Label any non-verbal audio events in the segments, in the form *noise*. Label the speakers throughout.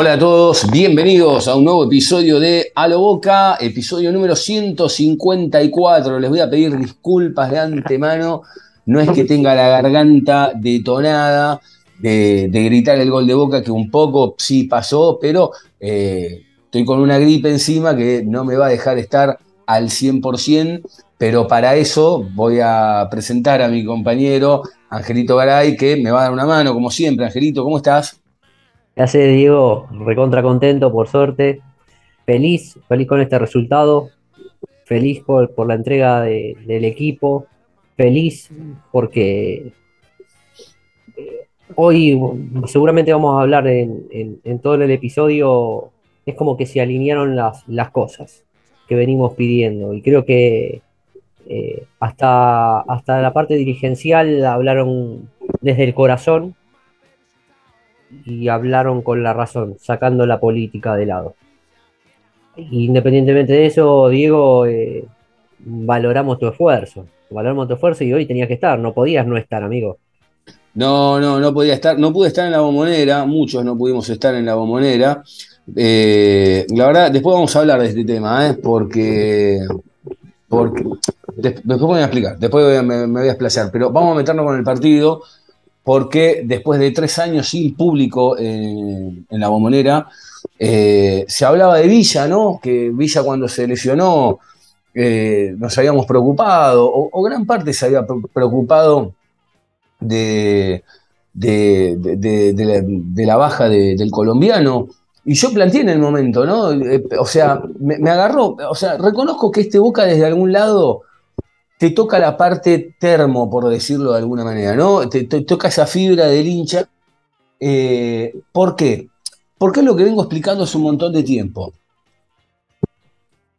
Speaker 1: Hola a todos, bienvenidos a un nuevo episodio de A lo Boca, episodio número 154. Les voy a pedir disculpas de antemano, no es que tenga la garganta detonada de, de gritar el gol de Boca, que un poco sí pasó, pero eh, estoy con una gripe encima que no me va a dejar estar al 100%, pero para eso voy a presentar a mi compañero Angelito Garay, que me va a dar una mano, como siempre. Angelito, ¿cómo estás?
Speaker 2: ¿Qué hace Diego? Recontra contento, por suerte. Feliz, feliz con este resultado. Feliz por, la entrega de- del equipo. Feliz porque eh, hoy seguramente vamos a hablar en, todo el episodio. Es como que se alinearon las, las cosas que venimos pidiendo. Y creo que eh, hasta, hasta la parte dirigencial hablaron desde el corazón y hablaron con la razón, sacando la política de lado. Independientemente de eso, Diego, eh, valoramos tu esfuerzo, valoramos tu esfuerzo y hoy tenías que estar, no podías no estar, amigo.
Speaker 1: No, no, no podía estar, no pude estar en la bombonera, muchos no pudimos estar en la bombonera. Eh, la verdad, después vamos a hablar de este tema, ¿eh? porque, porque des- después voy a explicar, después me voy a explayar, pero vamos a meternos con el partido, porque después de tres años sin público en, en la bombonera, eh, se hablaba de Villa, ¿no? Que Villa cuando se lesionó eh, nos habíamos preocupado, o, gran parte se había pre- preocupado de, la, baja de- del colombiano. Y yo planteé en el momento, ¿no? Eh, o sea, me agarró, o sea, reconozco que este Boca desde algún lado te toca la parte termo, por decirlo de alguna manera, ¿no? Te, toca esa fibra del hincha. Eh, ¿Por qué? Porque es lo que vengo explicando hace un montón de tiempo.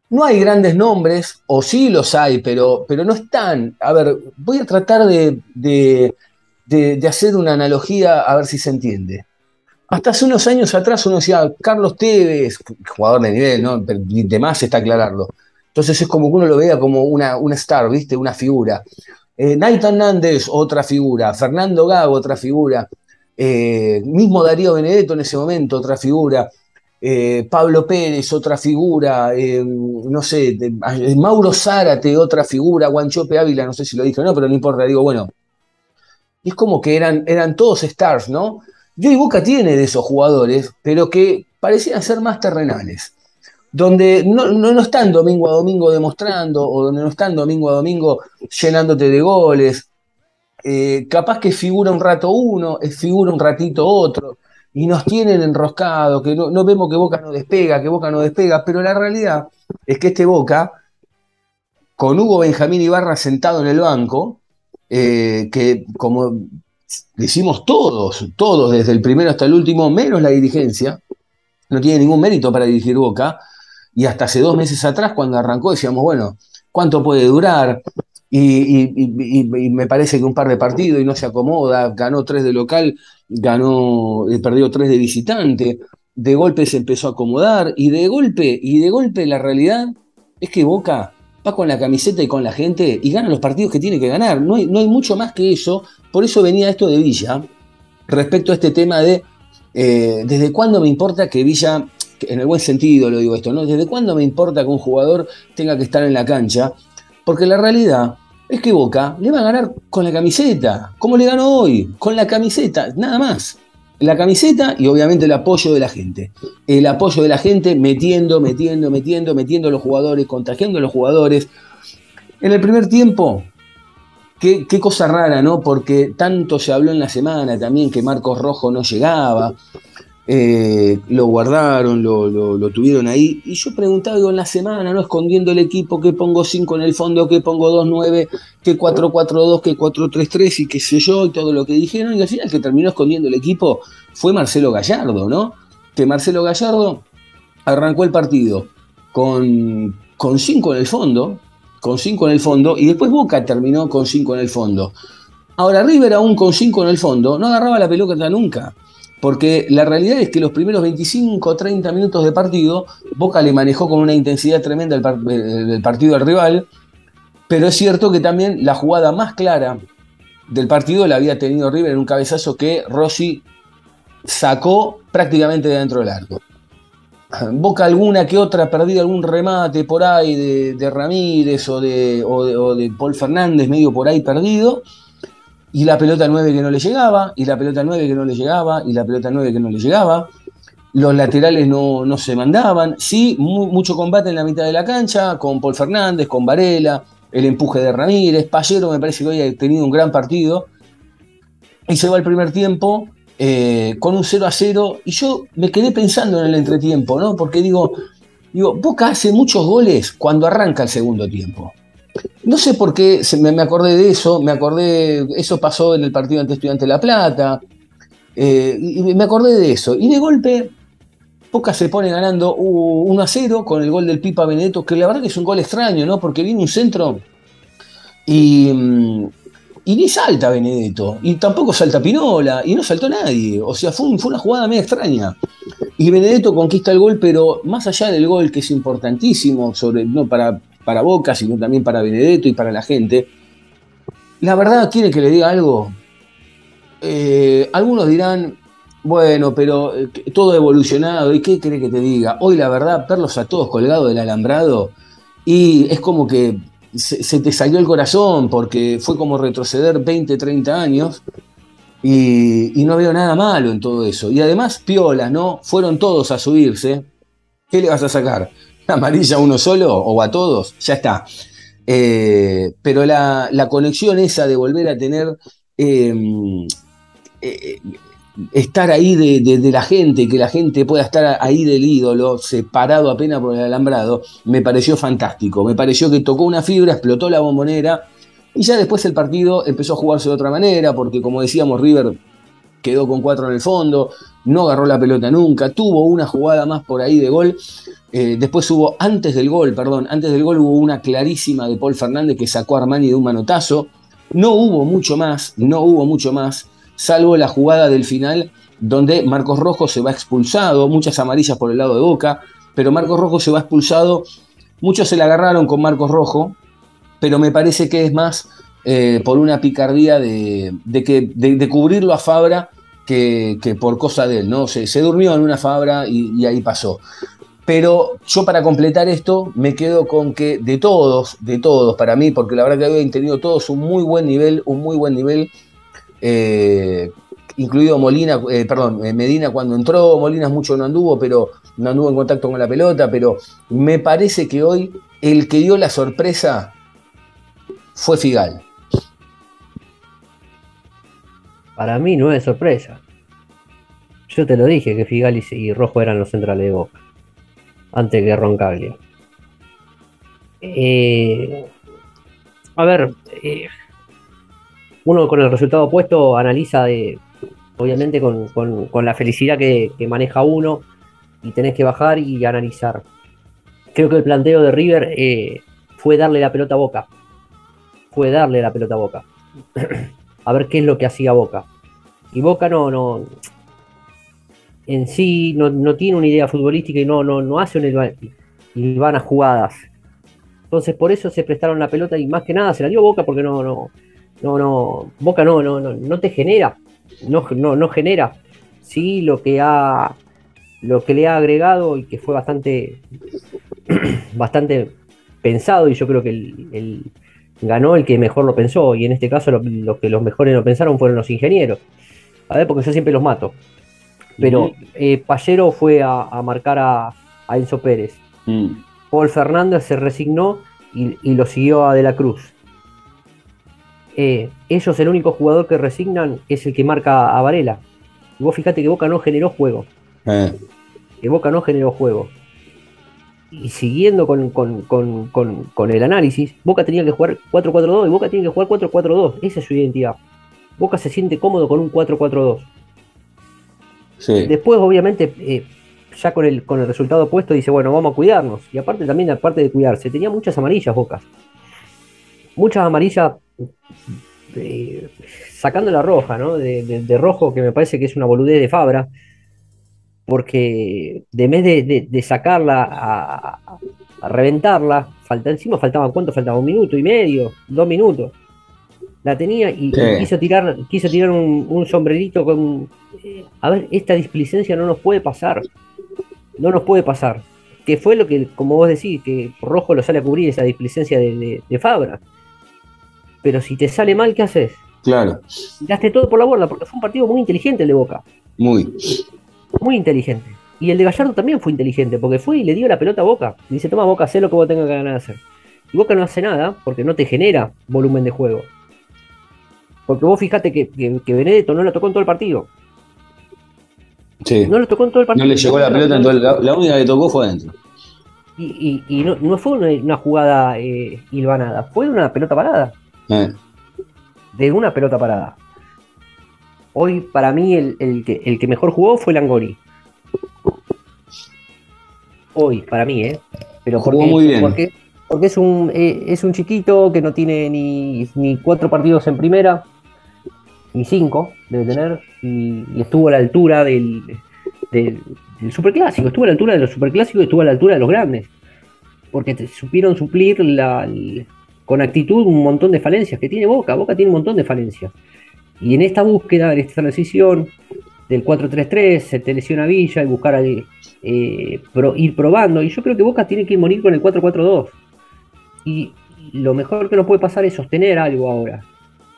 Speaker 1: No hay grandes nombres, o sí los hay, pero, pero no están. A ver, voy a tratar de, de- de- hacer una analogía a ver si se entiende. Hasta hace unos años atrás uno decía, Carlos Tevez, jugador de nivel, ¿no? De más está aclararlo. Entonces es como que uno lo veía como una, star, ¿viste? Una figura. Eh, Nathan Nández, otra figura. Fernando Gago, otra figura. Eh, mismo Darío Benedetto en ese momento, otra figura. Eh, Pablo Pérez, otra figura, eh, no sé, Mauro Zárate, otra figura, Guanchope Ávila, no sé si lo dije o no, pero no importa, digo, bueno, es como que eran, eran todos stars, ¿no? Y hoy Boca tiene de esos jugadores, pero que parecían ser más terrenales, donde no, no, no están domingo a domingo demostrando, o donde no están domingo a domingo llenándote de goles, eh, capaz que figura un rato uno, eh, figura un ratito otro, y nos tienen enroscados, que no, no vemos que Boca no despega, que Boca no despega, pero la realidad es que este Boca, con Hugo Benjamín Ibarra sentado en el banco, eh, que como decimos todos, todos, desde el primero hasta el último, menos la dirigencia, no tiene ningún mérito para dirigir Boca, y hasta hace dos meses atrás, cuando arrancó, decíamos, bueno, ¿cuánto puede durar? Y, me parece que un par de partidos y no se acomoda, ganó tres de local, ganó, eh, perdió tres de visitante, de golpe se empezó a acomodar, y de golpe, y de golpe la realidad es que Boca va con la camiseta y con la gente y gana los partidos que tiene que ganar. No hay, no hay mucho más que eso. Por eso venía esto de Villa, respecto a este tema de eh, desde cuándo me importa que Villa, en el buen sentido lo digo esto, ¿no? Desde cuándo me importa que un jugador tenga que estar en la cancha, porque la realidad es que Boca le va a ganar con la camiseta, como le ganó hoy, con la camiseta, nada más. La camiseta y obviamente el apoyo de la gente. El apoyo de la gente metiendo, metiendo, metiendo, metiendo a los jugadores, contagiando a los jugadores. En el primer tiempo, qué, qué cosa rara, ¿no? Porque tanto se habló en la semana también que Marcos Rojo no llegaba. Eh, lo guardaron, lo, lo- lo tuvieron ahí. Y yo preguntaba, digo, en la semana, ¿no? Escondiendo el equipo, que pongo 5 en el fondo, que pongo 2-9, que 4-4-2, que 4-3-3 y qué sé yo, y todo lo que dijeron. Y al final que terminó escondiendo el equipo fue Marcelo Gallardo, ¿no? Que Marcelo Gallardo arrancó el partido con, con 5 en el fondo, con 5 en el fondo, y después Boca terminó con 5 en el fondo. Ahora, River aún con 5 en el fondo no agarraba la pelota nunca. Porque la realidad es que los primeros 25 o 30 minutos de partido, Boca le manejó con una intensidad tremenda el, par- el- el partido al rival, pero es cierto que también la jugada más clara del partido la había tenido River en un cabezazo que Rossi sacó prácticamente de dentro del arco. Boca alguna que otra, perdido algún remate por ahí de, Ramírez o de- o de Paul Fernández, medio por ahí perdido, y la pelota 9 que no le llegaba, y la pelota 9 que no le llegaba, y la pelota 9 que no le llegaba. Los laterales no, no se mandaban. Sí, mu- mucho combate en la mitad de la cancha, con Paul Fernández, con Varela, el empuje de Ramírez. Pallero me parece que hoy ha tenido un gran partido. Y se va el primer tiempo eh, con un 0 a 0. Y yo me quedé pensando en el entretiempo, ¿no? Porque digo, digo, Boca hace muchos goles cuando arranca el segundo tiempo. No sé por qué me, acordé de eso, me acordé, eso pasó en el partido ante Estudiante La Plata, eh, y me acordé de eso. Y de golpe, Boca se pone ganando uh, 1 a 0 con el gol del Pipa Benedetto, que la verdad que es un gol extraño, ¿no? Porque viene un centro y, mm, ni salta Benedetto, y tampoco salta Pinola, y no saltó nadie. O sea, fue, fue una jugada medio extraña. Y Benedetto conquista el gol, pero más allá del gol, que es importantísimo, sobre, no para, para Boca, sino también para Benedetto y para la gente, la verdad, ¿quiere que le diga algo? Eh, algunos dirán, bueno, pero eh, todo ha evolucionado, ¿y qué cree que te diga? Hoy la verdad, verlos a todos colgados del alambrado, y es como que se, te salió el corazón, porque fue como retroceder 20, 30 años, y, y no veo nada malo en todo eso. Y además, piolas, ¿no? Fueron todos a subirse. ¿Qué le vas a sacar? ¿Una *laughs* amarilla a uno solo o a todos? Ya está. Eh, pero la, la conexión esa de volver a tener eh, eh, estar ahí de- de la gente, que la gente pueda estar ahí del ídolo, separado apenas por el alambrado, me pareció fantástico. Me pareció que tocó una fibra, explotó la bombonera y ya después el partido empezó a jugarse de otra manera, porque como decíamos, River quedó con cuatro en el fondo, no agarró la pelota nunca, tuvo una jugada más por ahí de gol. Eh, después hubo, antes del gol, perdón, antes del gol hubo una clarísima de Paul Fernández que sacó a Armani de un manotazo. No hubo mucho más, no hubo mucho más, salvo la jugada del final donde Marcos Rojo se va expulsado, muchas amarillas por el lado de Boca, pero Marcos Rojo se va expulsado. Muchos se la agarraron con Marcos Rojo, pero me parece que es más eh, por una picardía de, que, de, cubrirlo a Fabra que, por cosa de él, ¿no? Se, se durmió en una Fabra y, ahí pasó. Pero yo para completar esto me quedo con que de todos, de todos para mí, porque la verdad que habían tenido todos un muy buen nivel, un muy buen nivel, eh, incluido Molina, eh, perdón, Medina cuando entró, Molina mucho no anduvo, pero no anduvo en contacto con la pelota, pero me parece que hoy el que dio la sorpresa fue Figal.
Speaker 2: Para mí no es sorpresa. Yo te lo dije que Figali y Rojo eran los centrales de Boca. Antes que Roncaglia. Eh, a ver, eh, uno con el resultado opuesto analiza obviamente con, la felicidad que, que maneja uno y tenés que bajar y analizar. Creo que el planteo de River eh, fue darle la pelota a Boca. Fue darle la pelota a Boca. A ver qué es lo que hacía Boca. Y Boca no, no en sí no, no tiene una idea futbolística y no, no, no hace una hilvana jugadas. Entonces por eso se prestaron la pelota y más que nada se la dio Boca porque no, no, no, no, Boca no, no, no, no te genera, no, no, no genera. Sí, lo que ha lo que le ha agregado y que fue bastante *clears throat* bastante pensado y yo creo que el- ganó el que mejor lo pensó y en este caso lo, lo que los mejores lo pensaron fueron los ingenieros. A ver, porque yo siempre los mato. Pero eh, Pallero fue a, a marcar a, a Enzo Pérez.
Speaker 1: Mm.
Speaker 2: Paul Fernández se resignó y, y lo siguió a De la Cruz. Eh, ellos, el único jugador que resignan es el que marca a Varela. Y vos fíjate que Boca no generó juego.
Speaker 1: Eh,
Speaker 2: que Boca no generó juego. Y siguiendo con, con- con- con- el análisis, Boca tenía que jugar 4-4-2 y Boca tiene que jugar 4-4-2. Esa es su identidad. Boca se siente cómodo con un 4-4-2.
Speaker 1: sí.
Speaker 2: Después, obviamente, eh, ya con el, con el resultado puesto, dice, bueno, vamos a cuidarnos. Y aparte también, aparte de cuidarse, tenía muchas amarillas Boca. Muchas amarillas eh, sacando la roja, ¿no? De, de- de rojo, que me parece que es una boludez de Fabra. Porque de vez de, de- de sacarla a, reventarla, falta, encima faltaban, ¿cuánto faltaba? Un minuto y medio, dos minutos. La tenía y, quiso tirar, quiso tirar un, un sombrerito con. eh, a ver, esta displicencia no nos puede pasar. No nos puede pasar. Que fue lo que, como vos decís, que Rojo lo sale a cubrir esa displicencia de, de- de Fabra. Pero si te sale mal, ¿qué haces?
Speaker 1: Claro,
Speaker 2: Tiraste todo por la borda, porque fue un partido muy inteligente el de Boca.
Speaker 1: muy.
Speaker 2: Muy inteligente. Y el de Gallardo también fue inteligente, porque fue y le dio la pelota a Boca. Y dice, toma Boca, haz lo que vos tengas que ganar de hacer. Y Boca no hace nada, porque no te genera volumen de juego. Porque vos fijate que, que, que Benedetto no lo tocó en todo el partido.
Speaker 1: Sí.
Speaker 2: No lo tocó en todo el partido.
Speaker 1: No le llegó la pelota, en todo el- la, la única que tocó fue adentro.
Speaker 2: Y, y- y no, no fue una, una jugada eh, hilvanada, fue una pelota parada.
Speaker 1: Eh,
Speaker 2: De una pelota parada. Hoy, para mí, el, el que, el que mejor jugó fue Langoni. Hoy, para mí, ¿eh? Pero
Speaker 1: Jugó
Speaker 2: porque,
Speaker 1: muy bien.
Speaker 2: Porque, porque es, un, eh, es un chiquito que no tiene ni, ni cuatro partidos en primera, ni cinco debe tener, y, y estuvo a la altura del, del, del superclásico, estuvo a la altura de los superclásicos y estuvo a la altura de los grandes. Porque te supieron suplir la, el- con actitud un montón de falencias que tiene Boca. Boca tiene un montón de falencias. Y en esta búsqueda, en esta transición del 4-3-3, se te lesiona Villa y buscar eh, pro- ir probando. Y yo creo que Boca tiene que ir morir con el 4-4-2. Y lo mejor que nos puede pasar es sostener algo ahora.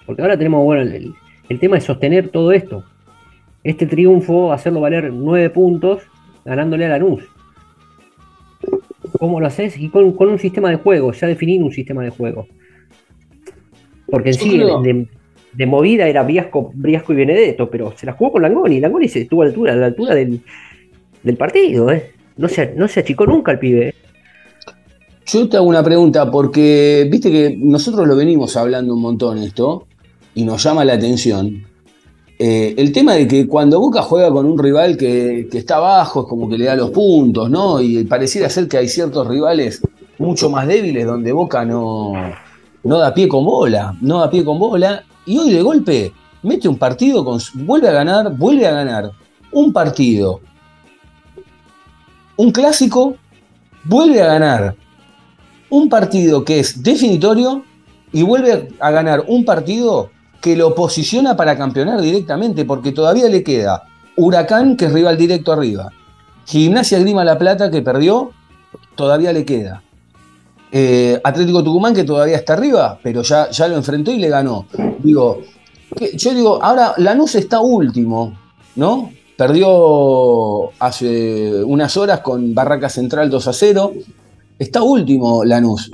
Speaker 2: Porque ahora tenemos, bueno, el, tema es sostener todo esto. Este triunfo, hacerlo valer 9 puntos, ganándole a Lanús. ¿Cómo lo haces? Y con, con un sistema de juego, ya definir un sistema de juego. Porque en sí,
Speaker 1: creo-
Speaker 2: de movida era Briasco, Briasco y Benedetto, pero se la jugó con Langoni. Langoni se estuvo a la altura, la altura del, del partido, ¿eh? No se, no se achicó nunca el pibe. ¿eh?
Speaker 1: Yo te hago una pregunta, porque viste que nosotros lo venimos hablando un montón esto, y nos llama la atención. Eh, el tema de que cuando Boca juega con un rival que, que está abajo, es como que le da los puntos, ¿no? Y pareciera ser que hay ciertos rivales mucho más débiles donde Boca no, no da pie con bola, no da pie con bola, y hoy de golpe mete un partido, con, vuelve a ganar, vuelve a ganar un partido, un clásico, vuelve a ganar un partido que es definitorio y vuelve a ganar un partido que lo posiciona para campeonar directamente, porque todavía le queda Huracán, que es rival directo arriba. Gimnasia Grima La Plata, que perdió, todavía le queda. Eh, Atlético Tucumán, que todavía está arriba, pero ya, ya lo enfrentó y le ganó. Digo, que- yo digo, ahora Lanús está último, ¿no? Perdió hace unas horas con Barraca Central 2 a 0. Está último Lanús.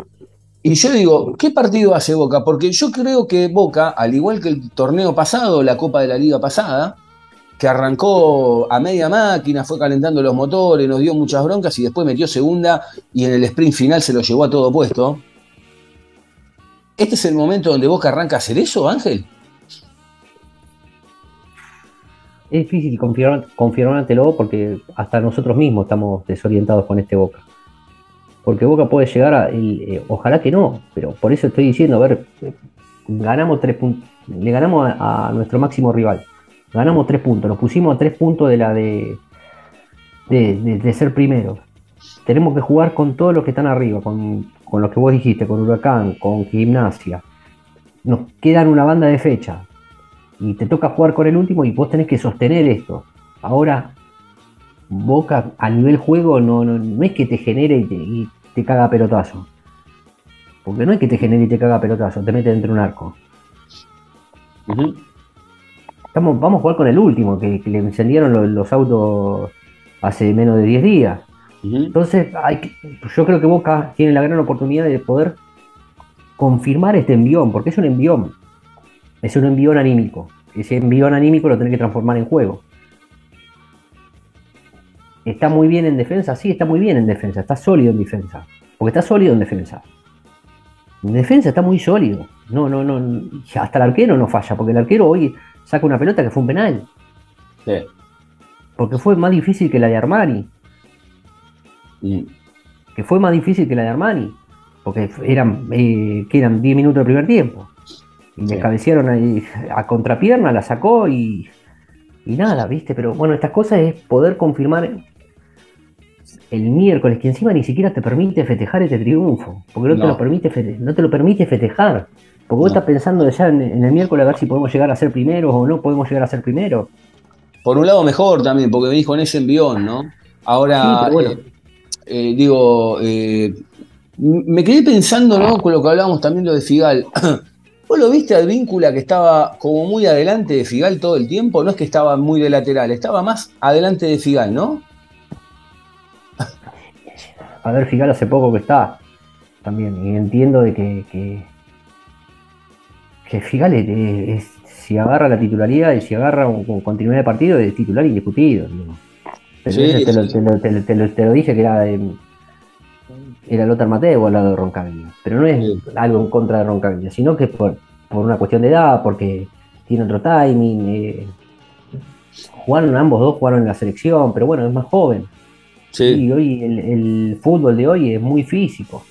Speaker 1: Y yo digo, ¿qué partido hace Boca? Porque yo creo que Boca, al igual que el torneo pasado, la Copa de la Liga pasada, que arrancó a media máquina, fue calentando los motores, nos dio muchas broncas y después metió segunda y en el sprint final se lo llevó a todo puesto. ¿Este es el momento donde Boca arranca a hacer eso, Ángel?
Speaker 2: Es difícil confirmar, confirmártelo porque hasta nosotros mismos estamos desorientados con este Boca. Porque Boca puede llegar a. el- eh, ojalá que no, pero por eso estoy diciendo, a ver, eh, ganamos tres puntos. Le ganamos a, a nuestro máximo rival. Ganamos tres puntos. Nos pusimos a tres puntos de la de. de, ser primero. Tenemos que jugar con todos los que están arriba, con, con los que vos dijiste, con Huracán, con Gimnasia. Nos quedan una banda de fecha y te toca jugar con el último y vos tenés que sostener esto. Ahora, Boca a nivel juego no, no, no es que te genere y te, te caga pelotazo. Porque no es que te genere y te caga pelotazo, te mete dentro de un arco. Estamos, vamos a jugar con el último, que, que le encendieron los, los autos hace menos de 10 días. Entonces, hay que- yo creo que Boca tiene la gran oportunidad de poder confirmar este envión, porque es un envión. Es un envión anímico. Ese envión anímico lo tenés que transformar en juego. ¿Está muy bien en defensa? Sí, está muy bien en defensa, está sólido en defensa. Porque está sólido en defensa. En defensa está muy sólido. No, no, no. Hasta el arquero no falla, porque el arquero hoy saca una pelota que fue un penal.
Speaker 1: Sí.
Speaker 2: Porque fue más difícil que la de Armani.
Speaker 1: Mm.
Speaker 2: Que fue más difícil que la de Armani. Porque eran, eh, que eran 10 minutos del primer tiempo. Y le
Speaker 1: Sí.
Speaker 2: cabecearon ahí a contrapierna, la sacó y, y nada, ¿viste? Pero bueno, estas cosas es poder confirmar el miércoles, que encima ni siquiera te permite festejar este triunfo. Porque no, te, lo permite no te lo permite festejar. Porque vos
Speaker 1: No.
Speaker 2: estás pensando ya en, en el miércoles a ver si podemos llegar a ser primeros o no podemos llegar a ser primeros.
Speaker 1: Por un lado mejor también, porque venís con ese envión, ¿no? Ahora,
Speaker 2: Sí, bueno.
Speaker 1: eh, eh, digo, eh, me quedé pensando, ¿no? Con lo que hablábamos también lo de Figal. *clears throat* ¿Vos lo viste al víncula que estaba como muy adelante de Figal todo el tiempo? No es que estaba muy de lateral, estaba más adelante de Figal, ¿no? *laughs*
Speaker 2: A ver, Figal hace poco que está también. Y entiendo de que, que, que Figal es, es- si agarra la titularidad y si agarra un- con continuidad de partido es titular indiscutido. digo. Pero
Speaker 1: Sí,
Speaker 2: ese te, lo,
Speaker 1: sí.
Speaker 2: te lo- te lo- te lo- te lo dije que era de, era Lothar Mateo al lado de Roncaglia. Pero no es
Speaker 1: Sí.
Speaker 2: algo en contra de Roncaglia, sino que por, por una cuestión de edad, porque tiene otro timing. eh, jugaron ambos dos, jugaron en la selección, pero bueno, es más joven. Y hoy el, el fútbol de hoy es muy físico,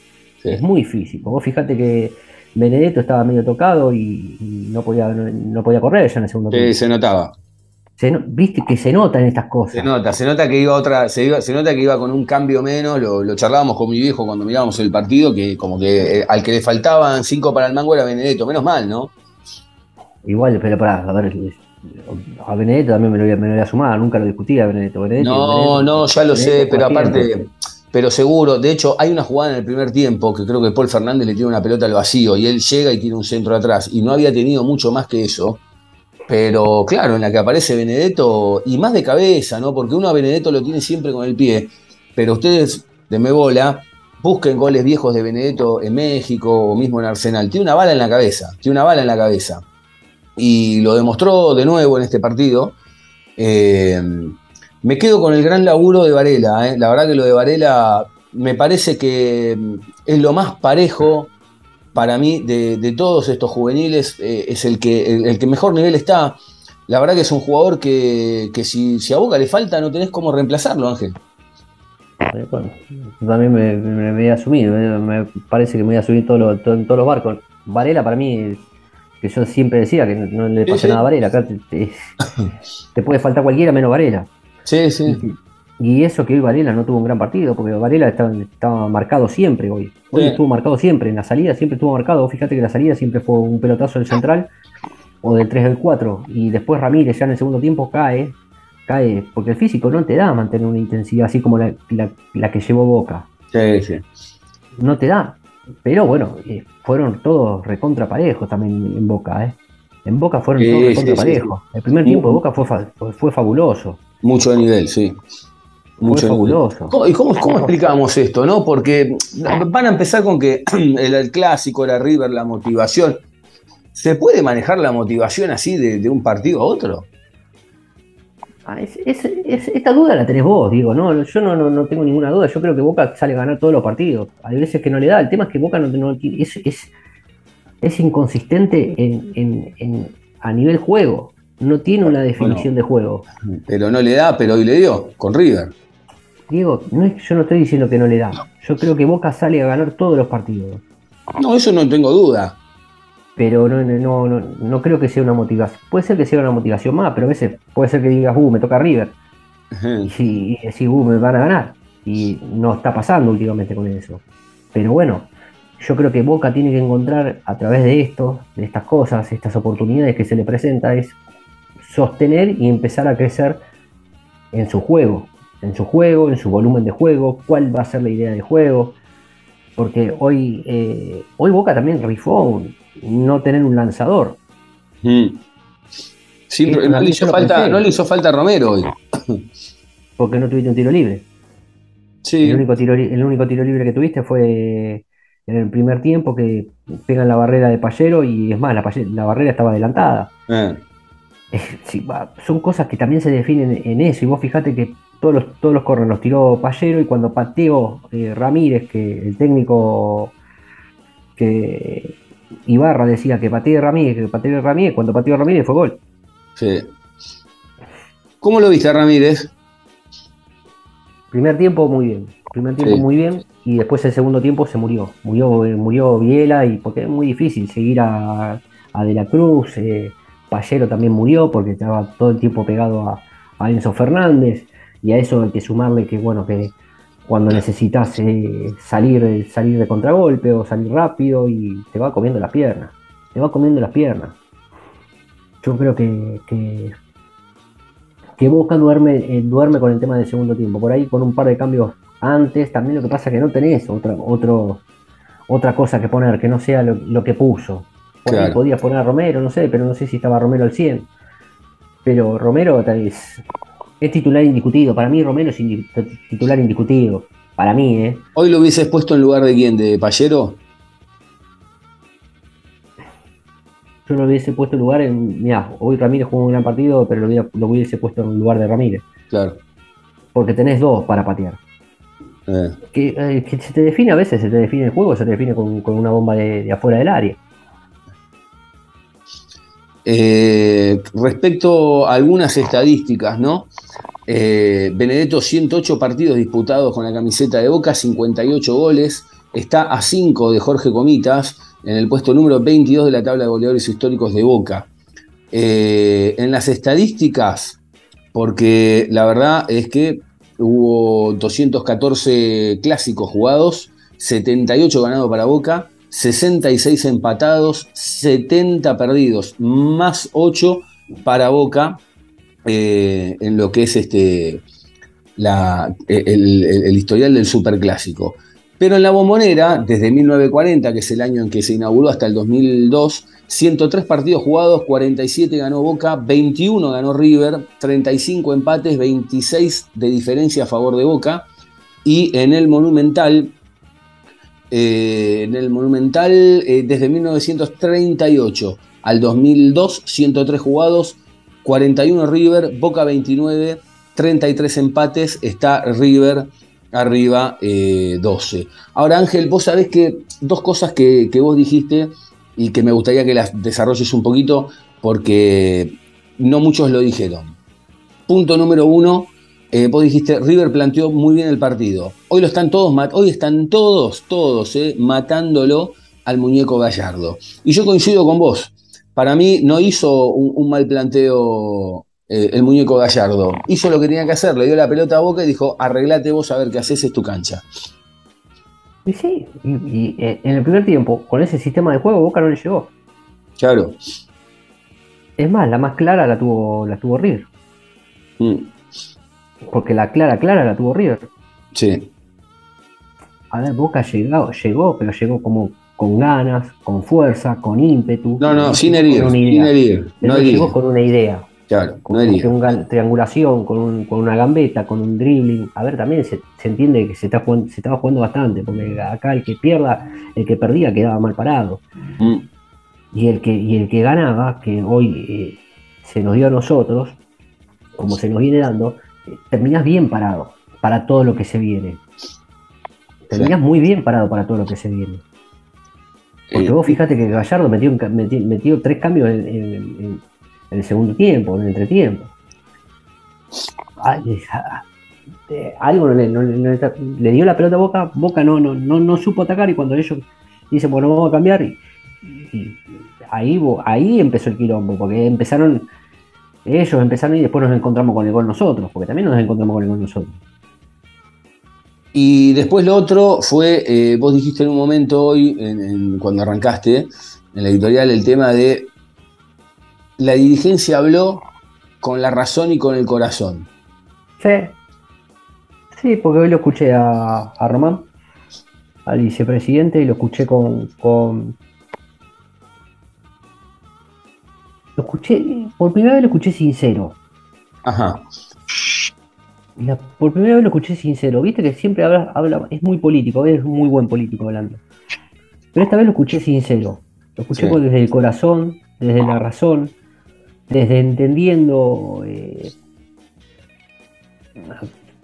Speaker 2: es muy físico. Vos fijate que Benedetto estaba medio tocado y, y no, podía, no, no podía correr ya en el segundo
Speaker 1: Sí,
Speaker 2: tiempo.
Speaker 1: se notaba.
Speaker 2: Se no- Viste que se notan estas cosas.
Speaker 1: Se nota, se nota que iba otra, se, iba- se nota que iba con un cambio menos, lo, lo charlábamos con mi viejo cuando mirábamos el partido, que como que eh, al que le faltaban cinco para el mango era Benedetto, menos mal, ¿no?
Speaker 2: Igual, pero pará, a ver, a Benedetto también me lo voy a, me lo voy a sumar, nunca lo discutía Benedetto. Benedetto,
Speaker 1: No,
Speaker 2: Benedetto,
Speaker 1: no, ya lo sé, pero aparte. Pero seguro, de hecho, hay una jugada en el primer tiempo que creo que Paul Fernández le tiene una pelota al vacío y él llega y tiene un centro atrás y no había tenido mucho más que eso. Pero claro, en la que aparece Benedetto, y más de cabeza, ¿no? Porque uno a Benedetto lo tiene siempre con el pie, pero ustedes, de bola, busquen goles viejos de Benedetto en México o mismo en Arsenal. Tiene una bala en la cabeza, tiene una bala en la cabeza. Y lo demostró de nuevo en este partido. Eh, me quedo con el gran laburo de Varela. ¿eh? La verdad que lo de Varela me parece que mm, es lo más parejo para mí de, de todos estos juveniles. eh, es el que, el, el que mejor nivel está. La verdad que es un jugador que, que si, si a Boca le falta no tenés cómo reemplazarlo, Ángel.
Speaker 2: Eh, Bueno, yo también me, me- me voy a asumir, me, me parece que me voy a subir todo lo- todo- en todos los barcos. Varela para mí, que yo siempre decía que no, no le pasa
Speaker 1: sí.
Speaker 2: nada a Varela, acá te, te- *laughs* te puede faltar cualquiera menos Varela.
Speaker 1: Sí, sí.
Speaker 2: Y eso que hoy Varela no tuvo un gran partido, porque Varela estaba, estaba marcado siempre hoy. Hoy
Speaker 1: Sí.
Speaker 2: estuvo marcado siempre, en la salida siempre estuvo marcado. Vos Fíjate que la salida siempre fue un pelotazo del central o del 3 del 4. Y después Ramírez ya en el segundo tiempo cae, cae, porque el físico no te da mantener una intensidad así como la, la- la que llevó Boca.
Speaker 1: sí, sí.
Speaker 2: No te da. Pero bueno, eh, fueron todos recontra parejos también en Boca, ¿eh? En Boca fueron
Speaker 1: Sí,
Speaker 2: todos recontra parejos. El primer tiempo de Boca fue, fa- fue, fue fabuloso.
Speaker 1: Mucho de nivel, sí. Mucho. ¿Cómo- ¿Y cómo, cómo *laughs* explicamos esto? no? Porque van a empezar con que *clears throat* el, el clásico era River, la motivación. ¿Se puede manejar la motivación así de, de un partido a otro?
Speaker 2: Ah, es- es- es- esta duda la tenés vos, digo, no, yo no, no, no tengo ninguna duda, yo creo que Boca sale a ganar todos los partidos. Hay veces que no le da, el tema es que Boca no, no es, es, es inconsistente en, en- en- a nivel juego, no tiene una definición de juego.
Speaker 1: Pero no le da, pero hoy le dio, con River.
Speaker 2: Diego, no es, yo no estoy diciendo que no le da, yo creo que Boca sale a ganar todos los partidos,
Speaker 1: No, eso no tengo duda.
Speaker 2: pero no, no, no, no creo que sea una motivación. Puede ser que sea una motivación más, pero a veces puede ser que digas, uh, me toca River. y, si- y decís, uh, me van a ganar. Y no está pasando últimamente con eso. Pero bueno, yo creo que Boca tiene que encontrar a través de esto, de estas cosas, estas oportunidades que se le presenta, es sostener y empezar a crecer en su juego, en su juego, en su volumen de juego, cuál va a ser la idea de juego. Porque hoy, eh, hoy Boca también rifó no tener un lanzador.
Speaker 1: Mm. Sí, no, le hizo falta, no le hizo falta a Romero hoy.
Speaker 2: Porque no tuviste un tiro libre.
Speaker 1: Sí,
Speaker 2: El único, tiro, el único tiro libre que tuviste fue en el primer tiempo que pegan la barrera de Pallero y es más, la, la barrera estaba adelantada.
Speaker 1: Eh,
Speaker 2: Sí, son cosas que también se definen en eso y vos fijate que todos los, todos los corners los tiró Pallero y cuando pateó eh, Ramírez, que el técnico que Ibarra decía que patee Ramírez, que patee Ramírez, cuando pateó Ramírez fue gol.
Speaker 1: Sí. ¿Cómo lo viste a Ramírez?
Speaker 2: Primer tiempo muy bien, primer tiempo
Speaker 1: Sí.
Speaker 2: muy bien y después el segundo tiempo se murió, murió, murió Viela y porque es muy difícil seguir a, a De la Cruz, eh, Pallero también murió porque estaba todo el tiempo pegado a, a Enzo Fernández y a eso hay que sumarle que bueno que cuando necesitas eh, salir, salir de contragolpe o salir rápido y te va comiendo las piernas, te va comiendo las piernas. Yo creo que, que, que Boca duerme, eh, duerme con el tema del segundo tiempo. Por ahí con un par de cambios antes, también lo que pasa es que no tenés otra, otra cosa que poner que no sea lo que puso.
Speaker 1: Claro.
Speaker 2: podías poner a Romero, no sé, pero no sé si estaba Romero al 100. Pero Romero es, es titular indiscutido. Para mí Romero es indi- titular indiscutido. Para mí, ¿eh?
Speaker 1: ¿Hoy lo hubieses puesto en lugar de quién? ¿De Pallero?
Speaker 2: Yo lo hubiese puesto en lugar en. Mirá, hoy Ramírez jugó un gran partido, pero lo, hubiese puesto en lugar de Ramírez.
Speaker 1: Claro.
Speaker 2: Porque tenés dos para patear.
Speaker 1: Eh.
Speaker 2: Que, eh, que se te define a veces, se te define el juego, se te define con, con una bomba de, de afuera del área.
Speaker 1: Eh, respecto a algunas estadísticas, ¿no? Eh, Benedetto, 108 partidos disputados con la camiseta de Boca, 58 goles, está a 5 de Jorge Comitas, en el puesto número 22 de la tabla de goleadores históricos de Boca. Eh, en las estadísticas, porque la verdad es que hubo 214 clásicos jugados, 78 ganados para Boca, 66 empatados, 70 perdidos, más 8 para Boca eh, en lo que es este, la- el, el- el historial del superclásico. Pero en la bombonera, desde 1940, que es el año en que se inauguró, hasta el 2002, 103 partidos jugados, 47 ganó Boca, 21 ganó River, 35 empates, 26 de diferencia a favor de Boca. Y en el Monumental, eh, en el Monumental, eh, desde 1938 al 2002, 103 jugados, 41 River, Boca 29, 33 empates, está River arriba eh, 12. Ahora Ángel, vos sabés que dos cosas que, que vos dijiste y que me gustaría que las desarrolles un poquito porque no muchos lo dijeron. Punto número uno, eh, vos dijiste, River planteó muy bien el partido. Hoy lo están todos, hoy están todos, todos, eh, matándolo al muñeco Gallardo. Y yo coincido con vos. Para mí no hizo un, un mal planteo eh, el muñeco Gallardo. Hizo lo que tenía que hacer, le dio la pelota a Boca y dijo, arreglate vos a ver qué haces, es tu cancha.
Speaker 2: Y sí, y, y, eh, en el primer tiempo, con ese sistema de juego, Boca no le llegó.
Speaker 1: Claro.
Speaker 2: Es más, la más clara la tuvo, la tuvo River.
Speaker 1: Mm,
Speaker 2: Porque la clara, clara la tuvo River.
Speaker 1: sí,
Speaker 2: A ver, Boca llegó, llegó, pero llegó como con ganas, con fuerza, con ímpetu.
Speaker 1: no, no, sin herir,
Speaker 2: con una
Speaker 1: sin herir, no herir.
Speaker 2: llegó con una idea.
Speaker 1: Claro,
Speaker 2: con,
Speaker 1: no herir.
Speaker 2: con una triangulación, con, un- con una gambeta, con un dribbling. A ver, también se, se entiende que se, está jugando, se estaba jugando bastante, porque acá el que pierda, el que perdía quedaba mal parado.
Speaker 1: Mm,
Speaker 2: Y el que, y el que ganaba, que hoy eh, se nos dio a nosotros, como se nos viene dando, terminás bien parado para todo lo que se viene. Terminás muy bien parado para todo lo que se viene. Porque
Speaker 1: eh,
Speaker 2: vos fíjate que Gallardo metió, metió tres cambios en, en- en- en el segundo tiempo, en el entretiempo. Ay, ah, eh, Algo no le, no le- no le- le dio la pelota a Boca, Boca no, no, no, no supo atacar y cuando ellos dicen, bueno, vamos a cambiar, y, y ahí, ahí empezó el quilombo, porque empezaron, ellos empezaron y después nos encontramos con el gol nosotros, porque también nos encontramos con el gol nosotros.
Speaker 1: Y después lo otro fue, eh, vos dijiste en un momento hoy, en- en- cuando arrancaste, en la editorial, el tema de la dirigencia habló con la razón y con el corazón.
Speaker 2: Sí. Sí, porque hoy lo escuché a, a Román, al vicepresidente, y lo escuché con, con. Lo escuché, por primera vez lo escuché sincero.
Speaker 1: Ajá,
Speaker 2: La- por primera vez lo escuché sincero. Viste que siempre habla, habla- es muy político, es muy buen político hablando. Pero esta vez lo escuché sincero. Lo escuché
Speaker 1: Sí.
Speaker 2: desde el corazón, desde la razón, desde entendiendo. eh,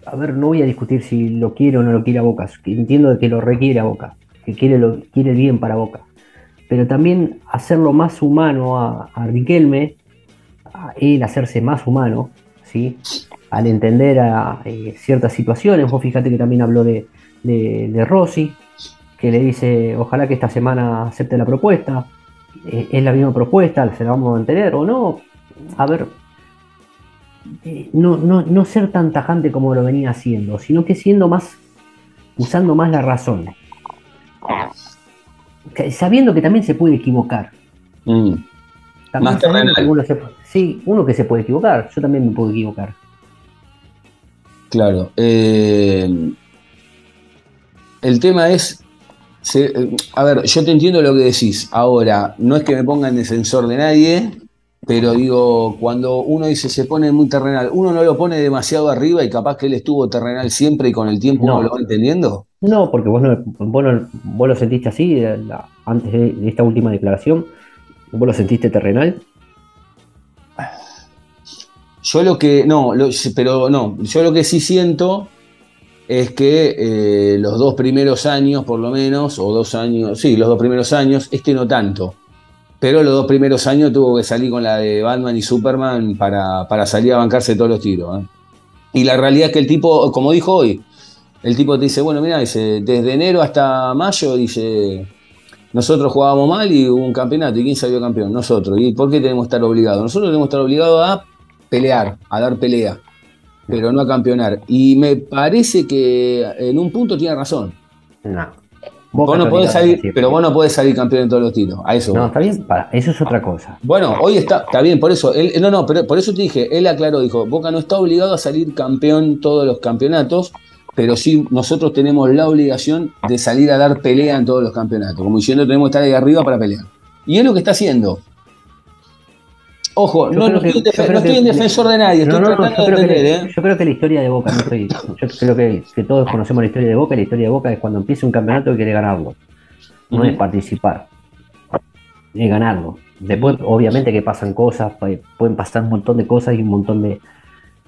Speaker 2: a ver, no voy a discutir si lo quiere o no lo quiere a Boca, entiendo que lo requiere a Boca, que quiere, lo, quiere el bien para Boca, pero también hacerlo más humano a, Riquelme, a él hacerse más humano, ¿sí? al entender a, eh, ciertas situaciones, vos fíjate que también habló de, de, de Rossi, que le dice, ojalá que esta semana acepte la propuesta, eh, es la misma propuesta, se la vamos a mantener o no, a ver, eh, no, no, no ser tan tajante como lo venía haciendo, sino que siendo más, usando más la razón. Sabiendo que también se puede equivocar.
Speaker 1: Mm.
Speaker 2: También
Speaker 1: Más
Speaker 2: que uno se- sí, uno que se puede equivocar, yo también me puedo equivocar.
Speaker 1: Claro. eh, el tema es. se- eh, a ver, yo te entiendo lo que decís. Ahora, no es que me ponga en defensor de nadie, pero digo, cuando uno dice se pone muy terrenal, uno no lo pone demasiado arriba y capaz que él estuvo terrenal siempre y con el tiempo
Speaker 2: No.
Speaker 1: uno lo va entendiendo.
Speaker 2: No, porque vos, no, vos, vos lo sentiste así eh, antes de, de esta última declaración, vos lo sentiste terrenal.
Speaker 1: Yo lo que, no, lo- pero no, yo lo que sí siento es que eh, los dos primeros años, por lo menos, o dos años, sí, los dos primeros años, este no tanto, pero los dos primeros años tuvo que salir con la de Batman y Superman para, para salir a bancarse todos los tiros. ¿eh? Y la realidad es que el tipo, como dijo hoy, el tipo te dice, bueno, mira, dice, desde enero hasta mayo, dice, nosotros jugábamos mal y hubo un campeonato, ¿y quién salió campeón? Nosotros. ¿Y por qué tenemos que estar obligados? Nosotros tenemos que estar obligados a pelear, a dar pelea, pero no a campeonar. Y me parece que en un punto tiene razón.
Speaker 2: No.
Speaker 1: Vos no podés salir, pero vos no podés salir campeón en todos los tiros. A eso.
Speaker 2: No,
Speaker 1: voy.
Speaker 2: está bien, para, eso es otra cosa.
Speaker 1: Bueno, hoy está, está bien, por eso. Él, no, no, pero por eso te dije, él aclaró, dijo, Boca no está obligado a salir campeón todos los campeonatos, pero sí nosotros tenemos la obligación de salir a dar pelea en todos los campeonatos. Como diciendo, tenemos que estar ahí arriba para pelear. Y es lo que está haciendo. Ojo,
Speaker 2: Yo
Speaker 1: no,
Speaker 2: creo
Speaker 1: no
Speaker 2: que-
Speaker 1: estoy, en no estoy defensor de nadie, estoy
Speaker 2: no,
Speaker 1: tratando
Speaker 2: yo,
Speaker 1: de
Speaker 2: creo que,
Speaker 1: entender, ¿eh?
Speaker 2: yo creo que la historia de Boca, no estoy- yo creo que, que todos conocemos la historia de Boca, la historia de Boca es cuando empieza un campeonato y quiere ganarlo. No es participar, es ganarlo. Después, obviamente que pasan cosas, pu- pueden pasar un montón de cosas y un montón de,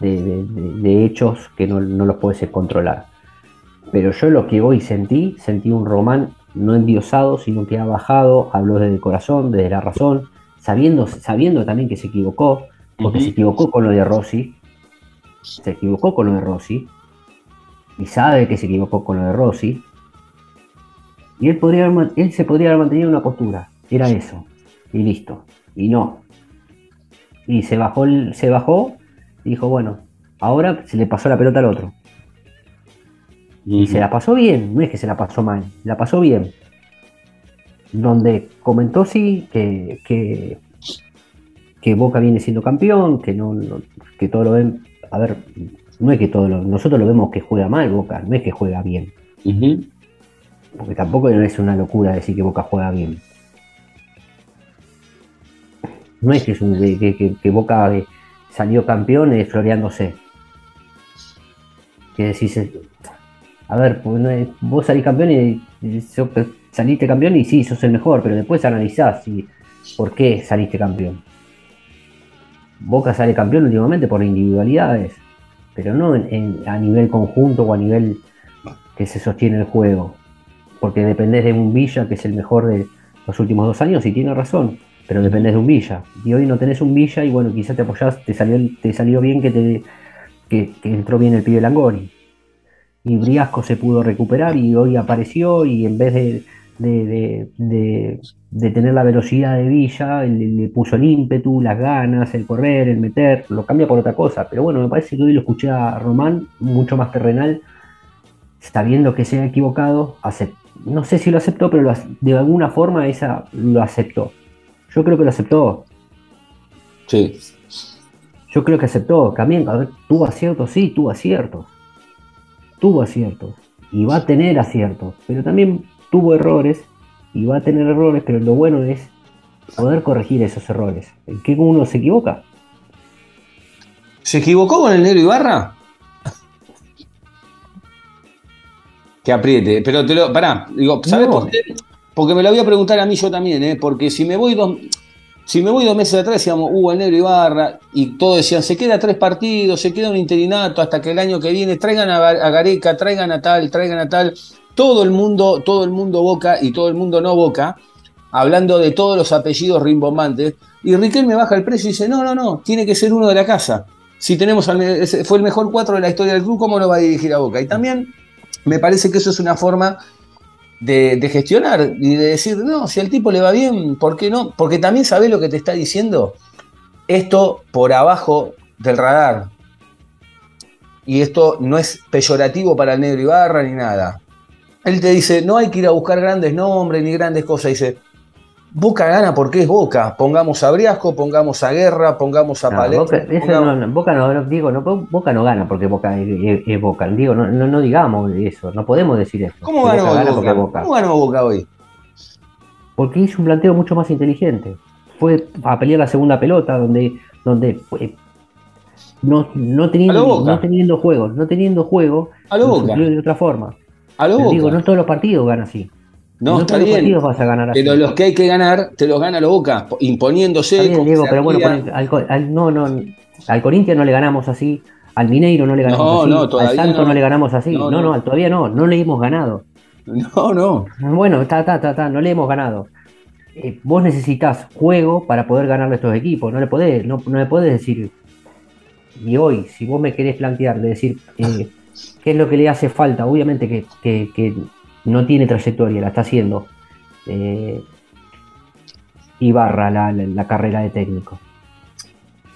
Speaker 2: de- de- de- de hechos que no, no los puedes controlar. Pero yo lo que hoy sentí, sentí un Román no endiosado, sino que ha bajado, habló desde el corazón, desde la razón, sabiendo, sabiendo también que se equivocó, porque se equivocó con lo de Rossi, se equivocó con lo de Rossi, y sabe que se equivocó con lo de Rossi, y él, podría haber él se podría haber mantenido en una postura, era eso, y listo, y no. Y se bajó, se bajó y dijo, bueno, ahora se le pasó la pelota al otro. Y se la pasó bien, no es que se la pasó mal, la pasó bien. Donde comentó sí que, que, que Boca viene siendo campeón, que no, no- que todo lo ven. A ver, no es que todo lo, nosotros lo vemos que juega mal Boca, no es que juega bien. Porque tampoco es una locura decir que Boca juega bien. No es que, es un- que, que- que- que Boca eh, salió campeón eh, floreándose. Que decís, eh, a ver, pues es- vos salís campeón y, sos- saliste campeón y sí, sos el mejor, pero después analizás y, por qué saliste campeón. Boca sale campeón últimamente por individualidades, pero no en- en- a nivel conjunto o a nivel que se sostiene el juego. Porque dependés de un Villa que es el mejor de los últimos dos años y tiene razón, pero dependés de un Villa. Y hoy no tenés un Villa y bueno, quizás te apoyás, te salió, te salió bien que, te, que, entró bien el pibe Langoni. Y Briasco se pudo recuperar y hoy apareció y en vez de, de, de- tener la velocidad de Villa, le, puso el ímpetu, las ganas, el correr, el meter, lo cambia por otra cosa. Pero bueno, me parece que hoy lo escuché a Román mucho más terrenal, sabiendo que se ha equivocado, acep- no sé si lo aceptó, pero lo de alguna forma esa lo aceptó. Yo creo que lo aceptó.
Speaker 1: Sí.
Speaker 2: Yo creo que aceptó. También, a ver, tuvo aciertos, sí, tuvo aciertos. Tuvo aciertos. Y va a tener aciertos. Pero también tuvo errores. Y va a tener errores, pero lo bueno es poder corregir esos errores. ¿En qué uno se equivoca?
Speaker 1: ¿Se equivocó con el negro Ibarra? Que apriete, pero te lo. Pará, digo, ¿sabes
Speaker 2: No.
Speaker 1: por qué? Porque me lo voy a preguntar a mí yo también, ¿eh? Porque si me voy dos. Si me voy dos meses atrás, decíamos, uh, el negro Ibarra, y todos decían, se queda tres partidos, se queda un interinato hasta que el año que viene, traigan a, Gareca, traigan a tal, traigan a tal. Todo el mundo, todo el mundo Boca y todo el mundo no Boca, hablando de todos los apellidos rimbombantes, y Riquelme baja el precio y dice, no, no, no, tiene que ser uno de la casa. Si tenemos al- fue el mejor cuatro de la historia del club, ¿cómo lo va a dirigir a Boca? Y también me parece que eso es una forma de, gestionar y de decir, no, si al tipo le va bien, ¿por qué no? Porque también sabés lo que te está diciendo. Esto por abajo del radar. Y esto no es peyorativo para el negro Ibarra ni nada. Él te dice, no hay que ir a buscar grandes nombres ni grandes cosas. Dice, Boca gana porque es Boca. Pongamos a Briasco, pongamos a Guerra, pongamos a
Speaker 2: No,
Speaker 1: Palestra.
Speaker 2: Boca,
Speaker 1: pongamos-
Speaker 2: no, no, Boca no, digo, no, Boca no gana porque Boca es, es- es Boca. Digo, no, digamos eso, no podemos decir eso.
Speaker 1: ¿Cómo
Speaker 2: que
Speaker 1: ganó
Speaker 2: Boca gana
Speaker 1: Boca? ¿Cómo ganó Boca hoy?
Speaker 2: Porque hizo un planteo mucho más inteligente. Fue a pelear la segunda pelota, donde, donde eh, no, no, teniendo, no teniendo juego, no teniendo juego,
Speaker 1: A lo Boca.
Speaker 2: de otra forma.
Speaker 1: A lo Boca.
Speaker 2: digo, no todos los partidos ganan así.
Speaker 1: No, está bien.
Speaker 2: partidos vas a ganar así.
Speaker 1: Pero los que hay que ganar, te los gana lo Boca, imponiéndose.
Speaker 2: Está bien, Diego, pero bueno, al, al- no, no, al Corinthians no le ganamos así, al Mineiro no le ganamos
Speaker 1: No,
Speaker 2: así,
Speaker 1: no, todavía
Speaker 2: al Santos no. le ganamos así.
Speaker 1: No,
Speaker 2: No, no,
Speaker 1: no.
Speaker 2: todavía no, no le hemos ganado.
Speaker 1: No, no.
Speaker 2: Bueno, está, está, está, está, no le hemos ganado. Eh, vos necesitas juego para poder ganarle a estos equipos. No le podés, no, no le podés decir. Y hoy, si vos me querés plantear de decir eh, *laughs* qué es lo que le hace falta, obviamente que, que- que no tiene trayectoria, la está haciendo. eh, Ibarra la, la- la carrera de técnico.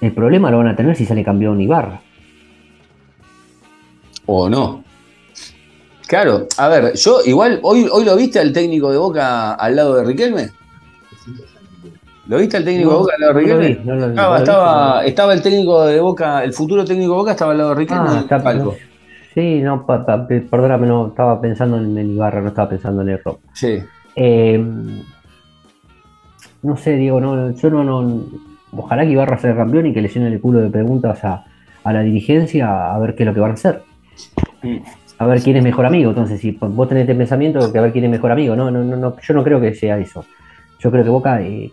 Speaker 2: El problema lo van a tener si sale campeón Ibarra.
Speaker 1: O no. Claro, a ver, yo igual, hoy, hoy lo viste al técnico de Boca al lado de Riquelme. ¿Lo viste al técnico de Boca al lado de
Speaker 2: no lo
Speaker 1: Riquelme?
Speaker 2: vi, no lo-
Speaker 1: estaba,
Speaker 2: lo vi,
Speaker 1: estaba, el técnico de Boca, el futuro técnico de Boca estaba al lado de Riquelme
Speaker 2: Ah,
Speaker 1: en el
Speaker 2: está-
Speaker 1: palco.
Speaker 2: Sí, no, pa- pa- perdóname, no estaba pensando en, en Ibarra, no estaba pensando en el rock.
Speaker 1: Sí.
Speaker 2: Eh, no sé, Diego, no, yo no, no. Ojalá que Ibarra sea campeón y que le llenen el culo de preguntas a, a la dirigencia a ver qué es lo que van a hacer. A ver quién es mejor amigo. Entonces, si vos tenés este pensamiento, que a ver quién es mejor amigo. No, no, no, no, yo no creo que sea eso. Yo creo que Boca eh,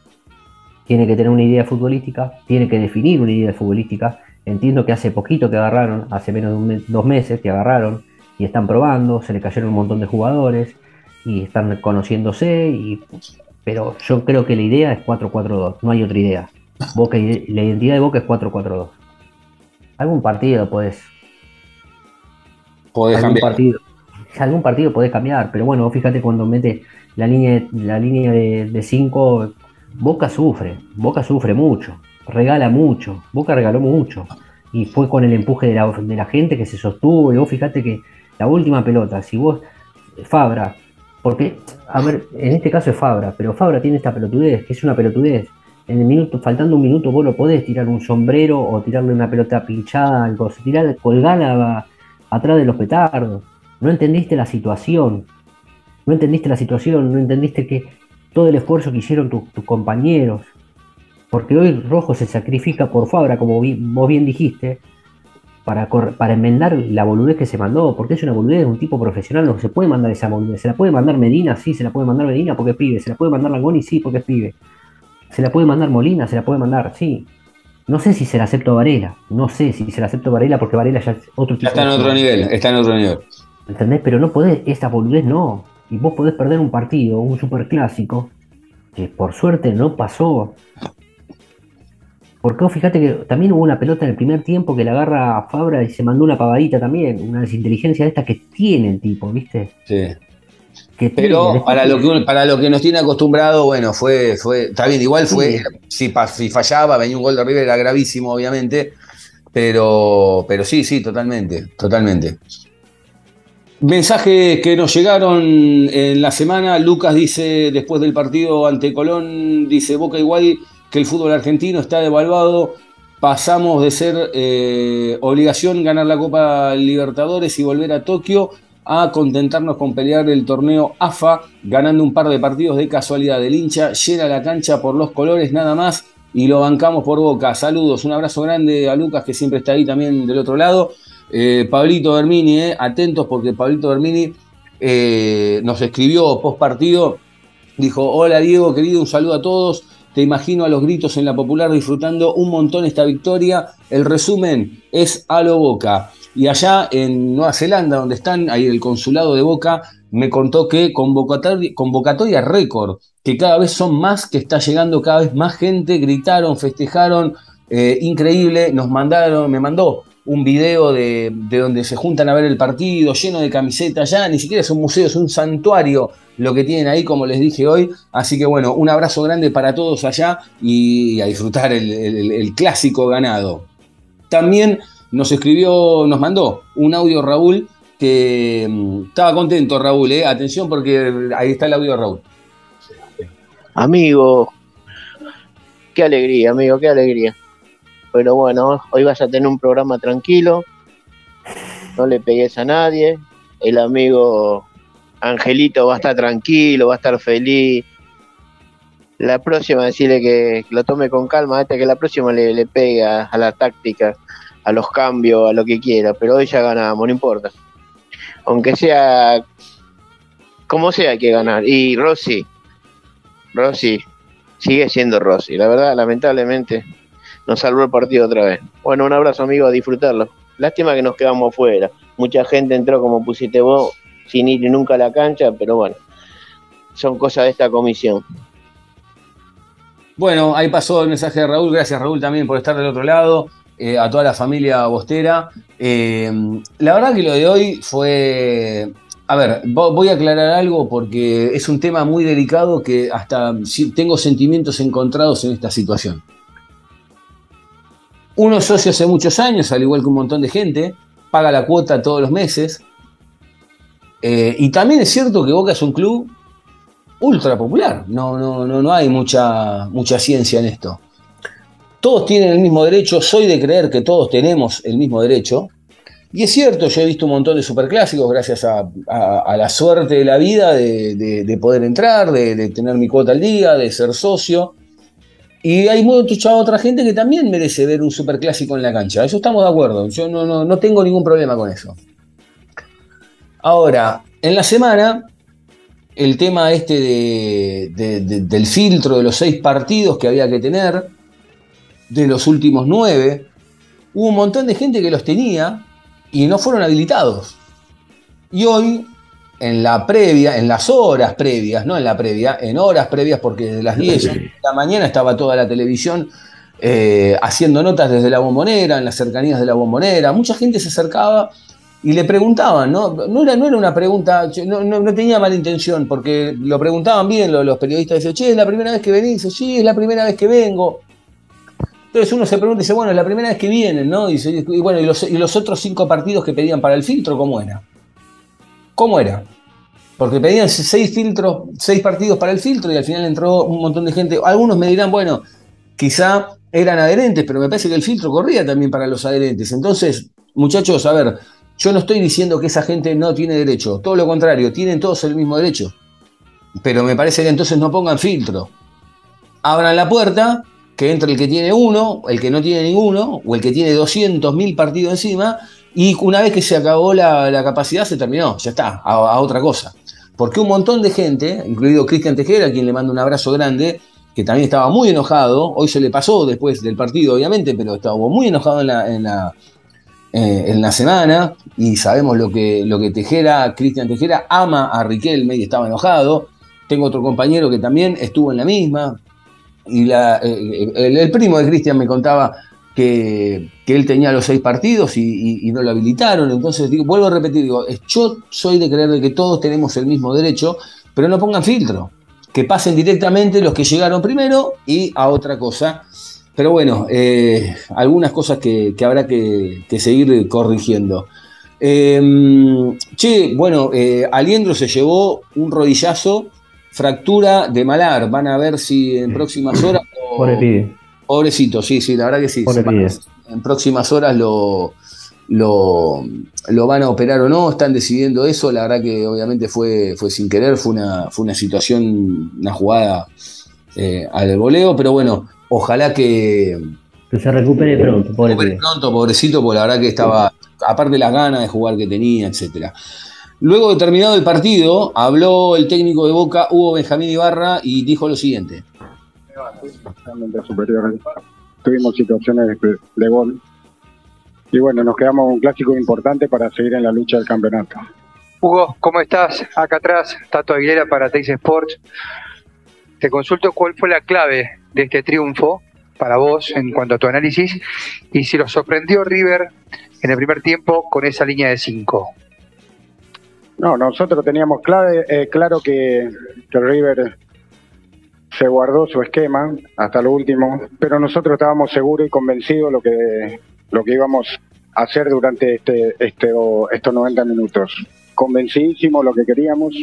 Speaker 2: tiene que tener una idea futbolística, tiene que definir una idea futbolística. Entiendo que hace poquito que agarraron, hace menos de un mes- dos meses que agarraron y están probando, se le cayeron un montón de jugadores y están conociéndose, y, pero yo creo que la idea es 4-4-2, no hay otra idea. Boca, la identidad de Boca es 4-4-2. Algún partido podés,
Speaker 1: Podés
Speaker 2: algún
Speaker 1: cambiar.
Speaker 2: partido, algún partido podés cambiar, pero bueno, fíjate cuando mete la línea, la línea de 5, Boca sufre, Boca sufre mucho, regala mucho, Boca regaló mucho, y fue con el empuje de la, de la gente que se sostuvo, y vos fíjate que la última pelota, si vos, Fabra, porque, a ver, en este caso es Fabra, pero Fabra tiene esta pelotudez, que es una pelotudez. En el minuto, faltando un minuto, vos no podés tirar un sombrero o tirarle una pelota pinchada, algo, tirar, colgala atrás de los petardos. No entendiste la situación. No entendiste la situación, no entendiste que todo el esfuerzo que hicieron tus compañeros. Porque hoy Rojo se sacrifica por Fabra, como vi- vos bien dijiste, para, para enmendar la boludez que se mandó. Porque es una boludez de un tipo profesional, no se puede mandar esa boludez. Se la puede mandar Medina, sí, se la puede mandar Medina porque es pibe. Se la puede mandar Langoni, sí, porque es pibe. Se la puede mandar Molina, se la puede mandar, sí. No sé si se la acepto a Varela. No sé si se la acepto a Varela porque Varela ya es otro tipo
Speaker 1: Ya está en otro nivel, está en otro nivel.
Speaker 2: ¿Entendés? Pero no podés, esa boludez no. Y vos podés perder un partido, un superclásico, que por suerte no pasó. Porque vos fíjate que también hubo una pelota en el primer tiempo que la agarra a Fabra y se mandó una pavadita también, una desinteligencia de esta que tiene el tipo, ¿viste?
Speaker 1: Sí.
Speaker 2: Que.
Speaker 1: Pero para lo que para lo que nos tiene acostumbrado, bueno, fue, fue, está bien, igual fue, si, si fallaba, venía un gol de River, era gravísimo, obviamente, pero, pero sí, sí, totalmente, totalmente. Mensajes que nos llegaron en la semana, Lucas dice, después del partido ante Colón, dice, Boca igual que el fútbol argentino está devaluado, pasamos de ser eh, obligación ganar la Copa Libertadores y volver a Tokio a contentarnos con pelear el torneo AFA, ganando un par de partidos de casualidad. El hincha llena la cancha por los colores nada más y lo bancamos por boca. Saludos, un abrazo grande a Lucas que siempre está ahí también del otro lado. Eh, Pablito Bermini, eh, atentos porque Pablito Bermini nos escribió post partido. Dijo, hola Diego, querido, un saludo a todos. Te imagino a los gritos en la popular disfrutando un montón esta victoria. El resumen es a lo boca. Y allá en Nueva Zelanda, donde están, ahí el consulado de Boca, me contó que convocatoria, convocatoria récord, que cada vez son más, que está llegando cada vez más gente, gritaron, festejaron, eh, increíble, nos mandaron, me mandó un video de, de, donde se juntan a ver el partido, lleno de camisetas, ya ni siquiera es un museo, es un santuario lo que tienen ahí, como les dije hoy. Así que bueno, un abrazo grande para todos allá y a disfrutar el, el, clásico ganado. También nos escribió, nos mandó un audio Raúl que mm, estaba contento Raúl, ¿eh? atención porque ahí está el audio de Raúl.
Speaker 3: Amigo, qué alegría, amigo, qué alegría. Pero bueno, hoy vas a tener un programa tranquilo, no le pegues a nadie, el amigo Angelito va a estar tranquilo, va a estar feliz. La próxima decirle que lo tome con calma, hasta que la próxima le, le pega a la táctica, a los cambios, a lo que quiera, pero hoy ya ganamos, no importa. Aunque sea como sea hay que ganar. Y Rossi, Rossi, sigue siendo Rossi. La verdad, lamentablemente, nos salvó el partido otra vez. Bueno, un abrazo, amigo, a disfrutarlo. Lástima que nos quedamos afuera. Mucha gente entró, como pusiste vos, sin ir nunca a la cancha, pero bueno, son cosas de esta comisión.
Speaker 1: Bueno, ahí pasó el mensaje de Raúl. Gracias, Raúl, también por estar del otro lado. Eh, a toda la familia Bostera. Eh, la verdad que lo de hoy fue. A ver, voy a aclarar algo porque es un tema muy delicado que hasta tengo sentimientos encontrados en esta situación. Uno es socio hace muchos años, al igual que un montón de gente, paga la cuota todos los meses. Eh, y también es cierto que Boca es un club ultra popular. No, no, no, no hay mucha, mucha ciencia en esto. Todos tienen el mismo derecho, soy de creer que todos tenemos el mismo derecho. Y es cierto, yo he visto un montón de superclásicos gracias a, la suerte de la vida de poder entrar, de, de, tener mi cuota al día, de ser socio. Y hay mucha otra gente que también merece ver un superclásico en la cancha. Eso estamos de acuerdo. Yo no, no, no tengo ningún problema con eso. Ahora, en la semana, el tema este de, del filtro de los seis partidos que había que tener, de los últimos nueve, hubo un montón de gente que los tenía y no fueron habilitados. Y hoy, en la previa, en las horas previas, no en la previa, en horas previas, porque desde las 10 de la mañana estaba toda la televisión eh, haciendo notas desde la bombonera, en las cercanías de la bombonera, mucha gente se acercaba y le preguntaban, ¿no? No era, no era una pregunta, no, no, no tenía mala intención, porque lo preguntaban bien los, los periodistas, decían, che, es la primera vez que venís, dice, sí, es la primera vez que vengo. Entonces uno se pregunta y dice, bueno, es la primera vez que vienen, ¿no? Y, dice, y bueno, ¿y los, y los, otros cinco partidos que pedían para el filtro, cómo era? ¿Cómo era? Porque pedían seis filtros, seis partidos para el filtro y al final entró un montón de gente. Algunos me dirán, bueno, quizá eran adherentes, pero me parece que el filtro corría también para los adherentes. Entonces, muchachos, a ver, yo no estoy diciendo que esa gente no tiene derecho, todo lo contrario, tienen todos el mismo derecho. Pero me parece que entonces no pongan filtro. Abran la puerta que entre el que tiene uno, el que no tiene ninguno, o el que tiene 200.000 partidos encima, y una vez que se acabó la, capacidad, se terminó, ya está, a, a, otra cosa. Porque un montón de gente, incluido Cristian Tejera, a quien le mando un abrazo grande, que también estaba muy enojado, hoy se le pasó después del partido, obviamente, pero estaba muy enojado en la, en la, eh, en la semana, y sabemos lo que, lo que Tejera, Cristian Tejera, ama a Riquelme y estaba enojado. Tengo otro compañero que también estuvo en la misma, y la, eh, el, el, primo de Cristian me contaba que, que, él tenía los seis partidos y, y, y, no lo habilitaron. Entonces, digo, vuelvo a repetir, digo, yo soy de creer de que todos tenemos el mismo derecho, pero no pongan filtro. Que pasen directamente los que llegaron primero y a otra cosa. Pero bueno, eh, algunas cosas que, que habrá que, que, seguir corrigiendo. Eh, che, bueno, eh, Aliendro se llevó un rodillazo fractura de malar. Van a ver si en próximas horas. Lo...
Speaker 2: Pobre
Speaker 1: Pobrecito, sí, sí, la verdad que sí. En próximas horas lo, lo, lo, van a operar o no, están decidiendo eso. La verdad que obviamente fue, fue sin querer, fue una, fue una situación, una jugada eh, al voleo, pero bueno, ojalá que.
Speaker 2: Que se recupere pronto,
Speaker 1: pobre recupere pronto, pobrecito, porque la verdad que estaba, aparte de las ganas de jugar que tenía, etcétera. Luego de terminado el partido, habló el técnico de Boca, Hugo Benjamín Ibarra, y dijo lo siguiente.
Speaker 4: Realmente superiores. Tuvimos situaciones de, de gol. Y bueno, nos quedamos un clásico importante para seguir en la lucha del campeonato.
Speaker 5: Hugo, ¿cómo estás? Acá atrás, Tato Aguilera para Teis Sports. Te consulto cuál fue la clave de este triunfo para vos en cuanto a tu análisis y si lo sorprendió River en el primer tiempo con esa línea de 5.
Speaker 4: No, nosotros teníamos clave, eh, claro que, que River se guardó su esquema hasta lo último, pero nosotros estábamos seguros y convencidos lo que lo que íbamos a hacer durante este, este estos 90 minutos. Convencidísimo lo que queríamos,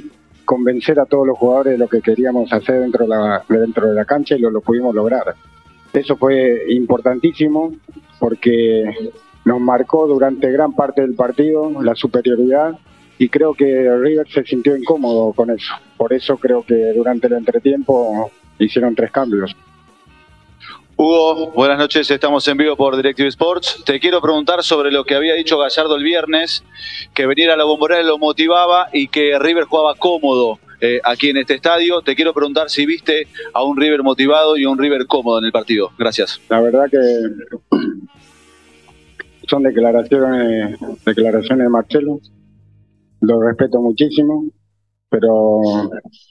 Speaker 4: convencer a todos los jugadores de lo que queríamos hacer dentro de la, dentro de la cancha y lo, lo pudimos lograr. Eso fue importantísimo porque nos marcó durante gran parte del partido la superioridad y creo que River se sintió incómodo con eso. Por eso creo que durante el entretiempo hicieron tres cambios.
Speaker 6: Hugo, buenas noches, estamos en vivo por Directive Sports. Te quiero preguntar sobre lo que había dicho Gallardo el viernes, que venir a la bombonera lo motivaba y que River jugaba cómodo eh, aquí en este estadio. Te quiero preguntar si viste a un River motivado y a un River cómodo en el partido. Gracias.
Speaker 4: La verdad que son declaraciones, declaraciones de Marcelo. Lo respeto muchísimo, pero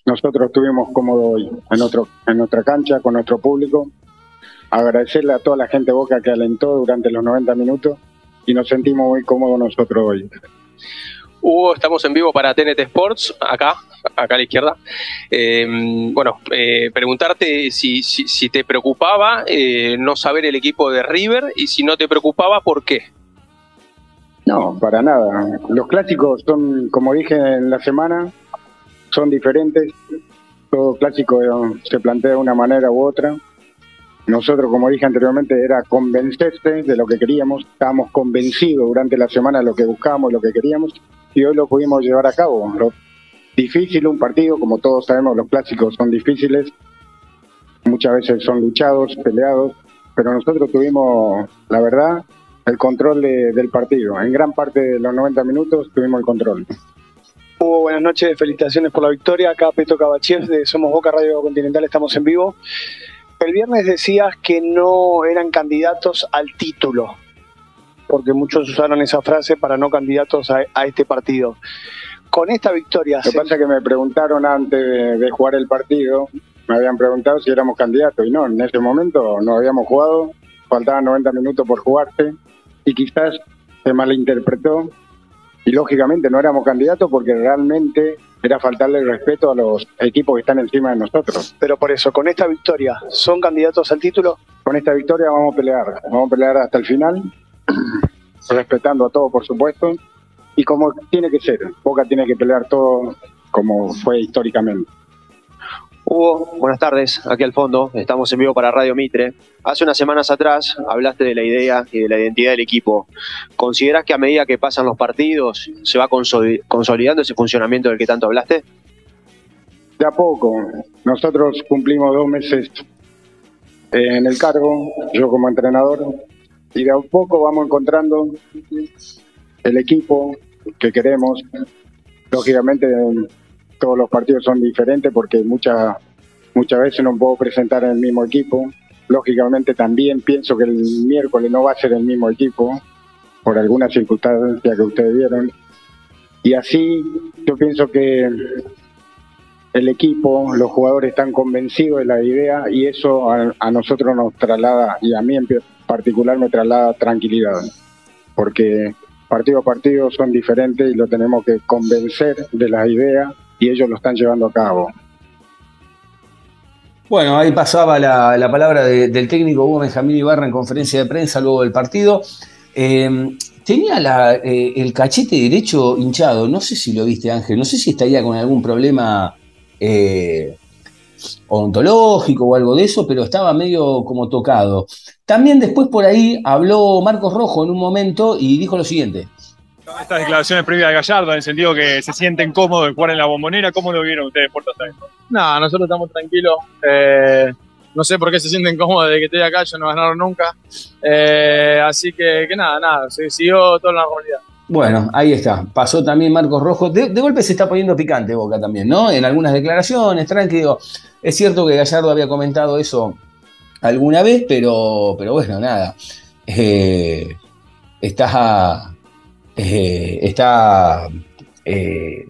Speaker 4: nosotros estuvimos cómodos hoy en, otro, en nuestra cancha, con nuestro público. Agradecerle a toda la gente Boca que alentó durante los 90 minutos y nos sentimos muy cómodos nosotros hoy.
Speaker 7: Hugo, estamos en vivo para TNT Sports, acá, acá a la izquierda. Eh, bueno, eh, preguntarte si, si, si te preocupaba eh, no saber el equipo de River y si no te preocupaba, ¿por qué?
Speaker 4: No, para nada. Los clásicos son, como dije en la semana, son diferentes. Todo clásico se plantea de una manera u otra. Nosotros, como dije anteriormente, era convencerse de lo que queríamos. Estábamos convencidos durante la semana de lo que buscábamos, lo que queríamos, y hoy lo pudimos llevar a cabo. Difícil un partido, como todos sabemos, los clásicos son difíciles. Muchas veces son luchados, peleados, pero nosotros tuvimos, la verdad, el control de- del partido. En gran parte de los 90 minutos tuvimos el control.
Speaker 8: Hugo, buenas noches, felicitaciones por la victoria. Acá Peto Cabachiev de Somos Boca Radio Continental, estamos en vivo. El viernes decías que no eran candidatos al título, porque muchos usaron esa frase para no candidatos a, este partido. Con esta victoria,
Speaker 4: Lo que pasa es que me preguntaron antes de jugar el partido, me habían preguntado si éramos candidatos, y no, en ese momento no habíamos jugado, faltaban 90 minutos por jugarse, y quizás se malinterpretó, y lógicamente no éramos candidatos porque realmente era faltarle el respeto a los equipos que están encima de nosotros.
Speaker 8: pero por eso, con esta victoria, ¿son candidatos al título?
Speaker 4: Con esta victoria vamos a pelear, vamos a pelear hasta el final, *clears throat* respetando a todos, por supuesto, y como tiene que ser, Boca tiene que pelear todo como fue históricamente.
Speaker 9: Hugo, buenas tardes. Aquí al fondo, estamos en vivo para Radio Mitre. Hace unas semanas atrás hablaste de la idea y de la identidad del equipo. ¿Consideras que a medida que pasan los partidos se va consoli- consolidando ese funcionamiento del que tanto hablaste?
Speaker 4: De a poco, nosotros cumplimos dos meses en el cargo, yo como entrenador, y de a poco vamos encontrando el equipo que queremos. Lógicamente, todos los partidos son diferentes porque muchas muchas veces no puedo presentar en el mismo equipo. Lógicamente, también pienso que el miércoles no va a ser el mismo equipo por alguna circunstancia que ustedes vieron. Y así, yo pienso que el equipo, los jugadores están convencidos de la idea y eso a, a nosotros nos traslada, y a mí en particular me traslada tranquilidad, porque partido a partido son diferentes y lo tenemos que convencer de la idea y ellos lo están llevando a cabo.
Speaker 1: Bueno, ahí pasaba la, la palabra de- del técnico Hugo Benjamín Ibarra en conferencia de prensa luego del partido. Eh, tenía eh, el cachete derecho hinchado, no sé si lo viste Ángel, no sé si estaría con algún problema eh, odontológico o algo de eso, pero estaba medio como tocado. También después por ahí habló Marcos Rojo en un momento y dijo lo siguiente.
Speaker 10: Estas declaraciones previas de Gallardo, en el sentido que se sienten cómodos de jugar en la bombonera, ¿cómo lo vieron ustedes, Puerto Sáenz?
Speaker 11: No, nosotros estamos tranquilos. Eh, no sé por qué se sienten cómodos de que estoy acá, yo no ganaron nunca. Eh, así que, que nada, nada, se siguió toda la normalidad.
Speaker 1: Bueno, ahí está. Pasó también Marcos Rojo. De, de golpe se está poniendo picante Boca también, ¿no? En algunas declaraciones, tranquilo. Es cierto que Gallardo había comentado eso alguna vez, pero, pero bueno, nada. Eh, está. Eh, está. eh,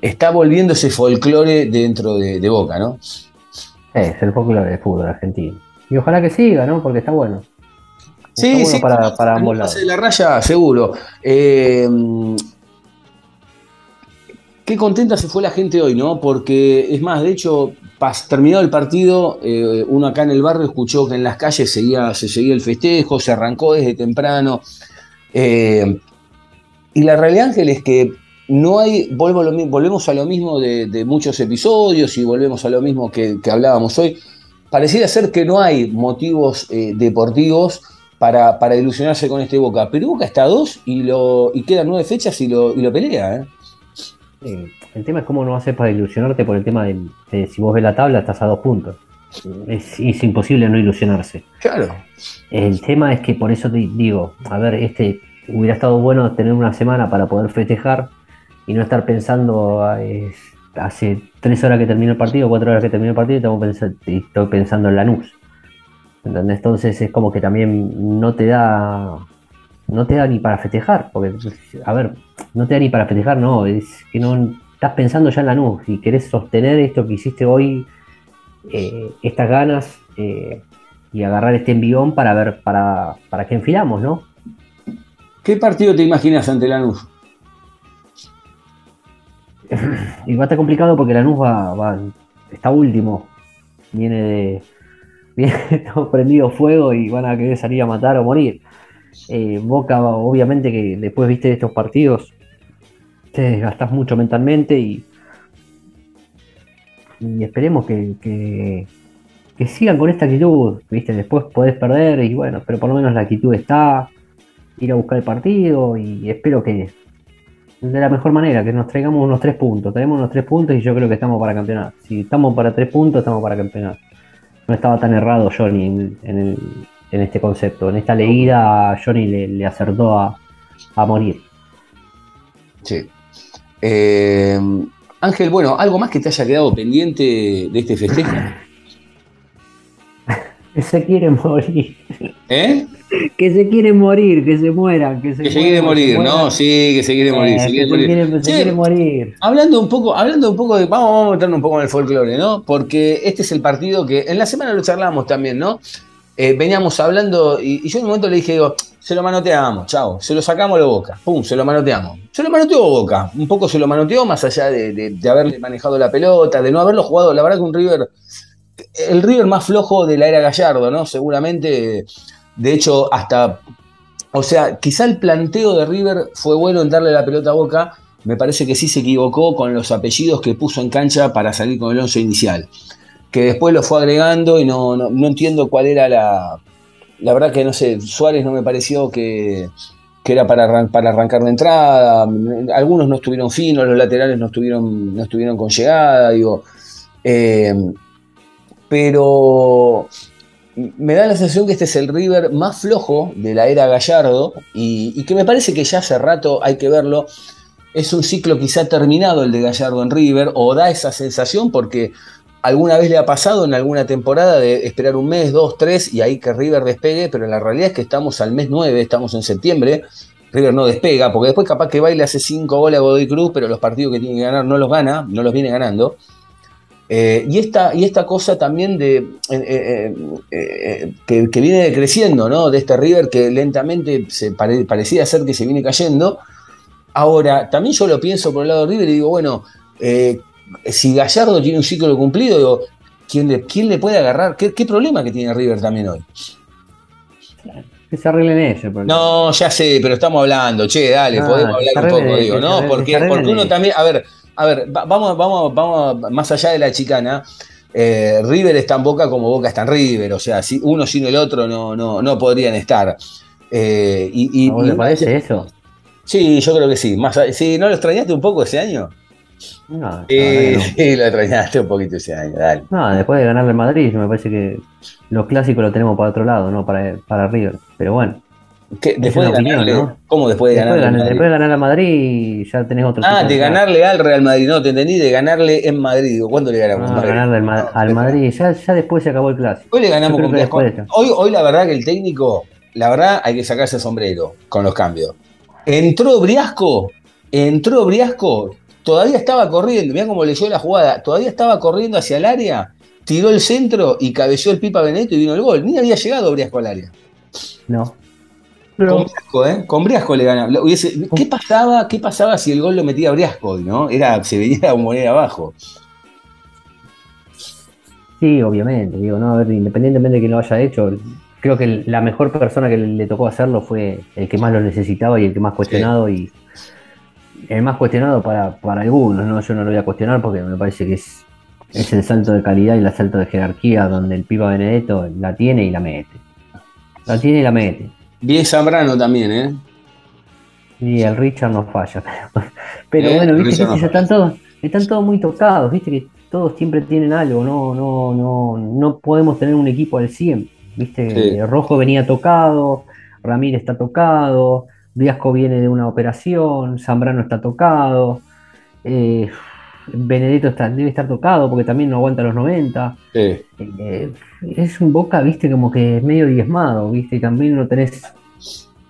Speaker 1: está volviendo ese folclore dentro de, de Boca, ¿no?
Speaker 2: Es el folclore del fútbol argentino. Y ojalá que siga, ¿no? Porque está bueno. Está
Speaker 1: Sí,
Speaker 2: bueno
Speaker 1: sí.
Speaker 2: para, para ambos lados.
Speaker 1: de la raya, seguro. Eh, qué contenta se fue la gente hoy, ¿no? Porque, es más, de hecho, pas- terminado el partido, eh, uno acá en el barrio escuchó que en las calles seguía, se seguía el festejo, se arrancó desde temprano. Eh, y la realidad, Ángel, es que no hay, lo volvemos a lo mismo de, de muchos episodios y volvemos a lo mismo que, que hablábamos hoy. Pareciera ser que no hay motivos eh, deportivos para, para ilusionarse con este Boca. Pero Boca está a dos y, lo, y quedan nueve fechas y lo, y lo pelea. ¿eh?
Speaker 2: El tema es cómo no hacer para ilusionarte por el tema de, de si vos ves la tabla estás a dos puntos. Es, es imposible no ilusionarse.
Speaker 1: Claro.
Speaker 2: El tema es que por eso te digo, a ver, este hubiera estado bueno tener una semana para poder festejar y no estar pensando hace tres horas que terminó el partido, cuatro horas que terminó el partido y estoy pensando en Lanús. ¿Entendés? Entonces es como que también no te da no te da ni para festejar, porque a ver, no te da ni para festejar, no, es que no estás pensando ya en Lanús y querés sostener esto que hiciste hoy, eh, estas ganas eh, y agarrar este envión para ver para, para que enfilamos, ¿no?
Speaker 1: ¿Qué partido te imaginas ante Lanús? *clears throat*
Speaker 2: Y va a estar complicado porque Lanús va, está último. Viene de. *laughs* Viene todo prendido fuego y van a querer salir a matar o morir. Eh, Boca, obviamente, que después viste de estos partidos, te desgastás mucho mentalmente y. Y esperemos que, que, que sigan con esta actitud, ¿viste? Después podés perder y bueno, pero por lo menos la actitud está, ir a buscar el partido y espero que, de la mejor manera, que nos traigamos unos tres puntos. Traemos unos tres puntos y yo creo que estamos para campeonar. Si estamos para tres puntos, estamos para campeonar. No estaba tan errado Johnny en, en el- en este concepto. En esta leída Johnny le, le acertó a, a morir.
Speaker 1: Sí. Eh, Ángel, bueno, ¿algo más que te haya quedado pendiente de este festejo? *laughs*
Speaker 2: Se quiere morir.
Speaker 1: ¿Eh?
Speaker 2: Que se quiere morir, que se mueran, que se
Speaker 1: Que se quiere morir. ¿no? Sí, que se quiere morir.
Speaker 2: Eh,
Speaker 1: se
Speaker 2: que
Speaker 1: quiere
Speaker 2: se
Speaker 1: morir.
Speaker 2: quiere- se
Speaker 1: Che,
Speaker 2: quiere morir.
Speaker 1: Hablando un poco, hablando un poco de. Vamos, vamos a meternos un poco en el folclore, ¿no? Porque este es el partido que. En la semana lo charlábamos también, ¿no? Eh, veníamos hablando y, y yo en un momento le dije, digo, se lo manoteamos, chao, se lo sacamos a la boca, pum, se lo manoteamos. Se lo manoteó Boca, un poco se lo manoteó, más allá de, de- de haberle manejado la pelota, de no haberlo jugado. La verdad que un River, el River más flojo de la era Gallardo, ¿no? Seguramente, de hecho, hasta. O sea, quizá el planteo de River fue bueno en darle la pelota a Boca. Me parece que sí se equivocó con los apellidos que puso en cancha para salir con el once inicial. Que después lo fue agregando y no, no, entiendo cuál era la. La verdad que no sé, Suárez no me pareció que, que era para, para arrancar la entrada. Algunos no estuvieron finos, los laterales no estuvieron, no estuvieron con llegada, digo. Eh, pero me da la sensación que este es el River más flojo de la era Gallardo y, que me parece que ya hace rato hay que verlo. Es un ciclo quizá terminado el de Gallardo en River, o da esa sensación porque alguna vez le ha pasado en alguna temporada de esperar un mes, dos, tres y ahí que River despegue, pero la realidad es que estamos al mes 9, estamos en septiembre. River no despega, porque después capaz que va y le hace cinco goles a Godoy Cruz, pero los partidos que tiene que ganar no los gana, no los viene ganando. Eh, y, esta, y esta cosa también de eh, eh, que, que viene decreciendo, ¿no? De este River que lentamente se pare- parecía ser que se viene cayendo. Ahora, también yo lo pienso por el lado de River y digo, bueno, si Gallardo tiene un ciclo cumplido, digo, ¿quién le, quién le puede agarrar? ¿Qué, qué problema que tiene River también hoy?
Speaker 2: Que se arreglen ellos.
Speaker 1: No, ya sé, pero estamos hablando, che, dale,
Speaker 2: Ah,
Speaker 1: podemos
Speaker 2: se
Speaker 1: hablar un poco, digo, ¿no? Porque, porque uno también, a ver, a ver, va- vamos, vamos, vamos más allá de la chicana. eh, River está en Boca como Boca está en River, o sea, si uno sin el otro no, no, no podrían estar. Eh, y, y-
Speaker 2: ¿A vos
Speaker 1: y-
Speaker 2: te parece eso?
Speaker 1: Sí, yo creo que sí. Más, sí, ¿no lo extrañaste un poco ese año?
Speaker 2: No, no.
Speaker 1: sí, lo extrañaste un poquito ese año, dale.
Speaker 2: No, después de ganarle al Madrid, me parece que los clásicos lo tenemos para otro lado, no para, para River. Pero bueno,
Speaker 1: ¿Qué? Después de
Speaker 2: opinión,
Speaker 1: ganarle,
Speaker 2: ¿no?
Speaker 1: ¿Cómo después de
Speaker 2: Después, ganar, después de ganar a Madrid ya tenés otro
Speaker 1: Ah, de ganarle al Real Madrid, no te entendí, de ganarle en Madrid. Digo, ¿Cuándo le ganamos?
Speaker 2: No,
Speaker 1: Madrid?
Speaker 2: ganarle al, Ma- al Madrid, ya, ya después se acabó el clásico.
Speaker 1: Hoy le ganamos con
Speaker 2: de.
Speaker 1: Hoy, hoy la verdad que el técnico, la verdad hay que sacarse el sombrero con los cambios. Entró Briasco, entró Briasco, todavía estaba corriendo, mira cómo leyó la jugada, todavía estaba corriendo hacia el área, tiró el centro y cabeció el Pipa Benedetto y vino el gol. Ni había llegado Briasco al área.
Speaker 2: No.
Speaker 1: Con Briasco, ¿eh? Con Briasco le ganaba. ¿Qué pasaba, ¿Qué pasaba si el gol lo metía Briasco no? Era, se venía a moneda abajo.
Speaker 2: Sí, obviamente, digo, no, a ver, independientemente de que lo haya hecho, creo que la mejor persona que le, tocó hacerlo fue el que más lo necesitaba y el que más cuestionado y el más cuestionado para, para algunos, ¿no? Yo no lo voy a cuestionar porque me parece que es, es el salto de calidad y el salto de jerarquía donde el Pipa Benedetto la tiene y la mete. La tiene y la mete.
Speaker 1: Bien Zambrano también, ¿eh?
Speaker 2: Y el Richard no falla. *laughs* Pero,
Speaker 1: ¿Eh?
Speaker 2: bueno, viste que
Speaker 1: no
Speaker 2: están todos, están todos muy tocados, viste que todos siempre tienen algo, no, no, no, no podemos tener un equipo al 100. Viste,
Speaker 1: Sí.
Speaker 2: Rojo venía tocado, Ramírez está tocado, Viasco viene de una operación, Zambrano está tocado, eh, Benedetto está, debe estar tocado porque también no aguanta los 90.
Speaker 1: Sí.
Speaker 2: Eh, es un Boca, viste, como que es medio diezmado, viste, también no tenés.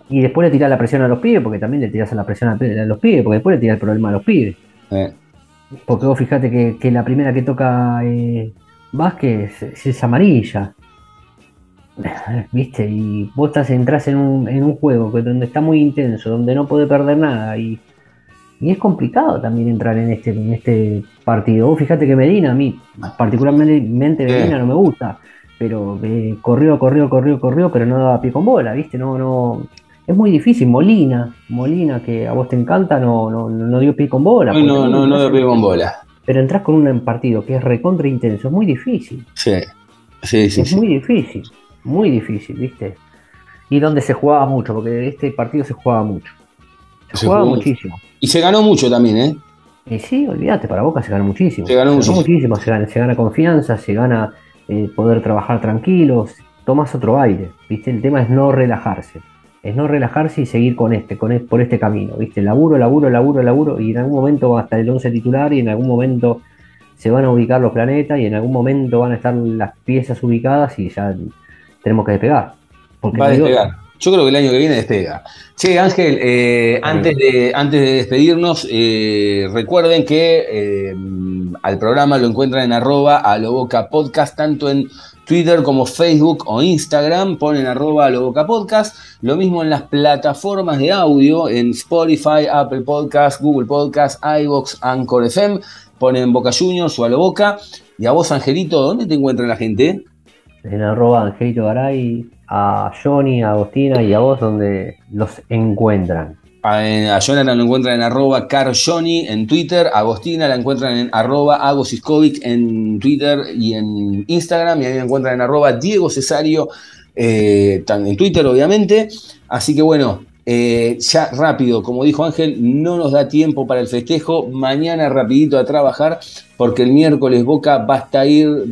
Speaker 2: Y después le tirás la presión a los pibes, porque también le tirás la presión a, a los pibes, porque después le tirás el problema a los pibes.
Speaker 1: Eh.
Speaker 2: Porque vos fijate que, que la primera que toca eh, Vázquez es, es amarilla. ¿Viste? Y vos estás, entras en un, en un juego que, donde está muy intenso, donde no puede perder nada. Y, y es complicado también entrar en este, en este partido. Vos fijate que Medina, a mí, particularmente Medina, no me gusta. Pero eh, corrió, corrió, corrió, corrió, pero no daba pie con bola, ¿viste? No, no. Es muy difícil. Molina, Molina, que a vos te encanta, no, no, no dio pie con bola.
Speaker 1: No, no, no dio pie con bola.
Speaker 2: Pero entras con un partido que es recontra intenso, es muy difícil.
Speaker 1: Sí, sí, sí.
Speaker 2: es
Speaker 1: sí.
Speaker 2: muy difícil, muy difícil, ¿viste? Y donde se jugaba mucho, porque este partido se jugaba mucho. Se,
Speaker 1: Se
Speaker 2: jugaba
Speaker 1: jugó
Speaker 2: muchísimo.
Speaker 1: Y se ganó mucho también, ¿eh?
Speaker 2: Y sí, olvídate, para Boca se gana muchísimo.
Speaker 1: Se ganó muchísimo.
Speaker 2: muchísimo, se gana, se gana confianza, se gana eh, poder trabajar tranquilos, tomas otro aire, ¿viste? El tema es no relajarse. Es no relajarse y seguir con este, con es- por este camino, ¿viste? Laburo, laburo, laburo, laburo, y en algún momento va a estar el 11 titular y en algún momento se van a ubicar los planetas y en algún momento van a estar las piezas ubicadas y ya tenemos que despegar. Porque
Speaker 1: Va a
Speaker 2: no
Speaker 1: despegar. Yo creo que el año que viene despega. Che, Ángel, eh, antes, de, antes de despedirnos, eh, recuerden que eh, al programa lo encuentran en arroba a podcast, tanto en Twitter como Facebook o Instagram, ponen arroba a lo boca podcast. Lo mismo en las plataformas de audio, en Spotify, Apple Podcast, Google Podcast, iVoox, Anchor FM, ponen Boca Juniors o a lo boca. Y a vos, Angelito, ¿dónde te encuentra la gente?
Speaker 2: En arroba Angelito Garay, a Johnny, a Agostina y a vos donde los encuentran.
Speaker 1: A, Jonathan lo encuentran en arroba carjoni en Twitter, Agostina la encuentran en arroba agosiskovic en Twitter y en Instagram, y a mí encuentran en arroba Diego Cesario eh, en Twitter obviamente. Así que bueno, eh, ya rápido, como dijo Ángel, no nos da tiempo para el festejo, mañana rapidito a trabajar, porque el miércoles Boca va a estar,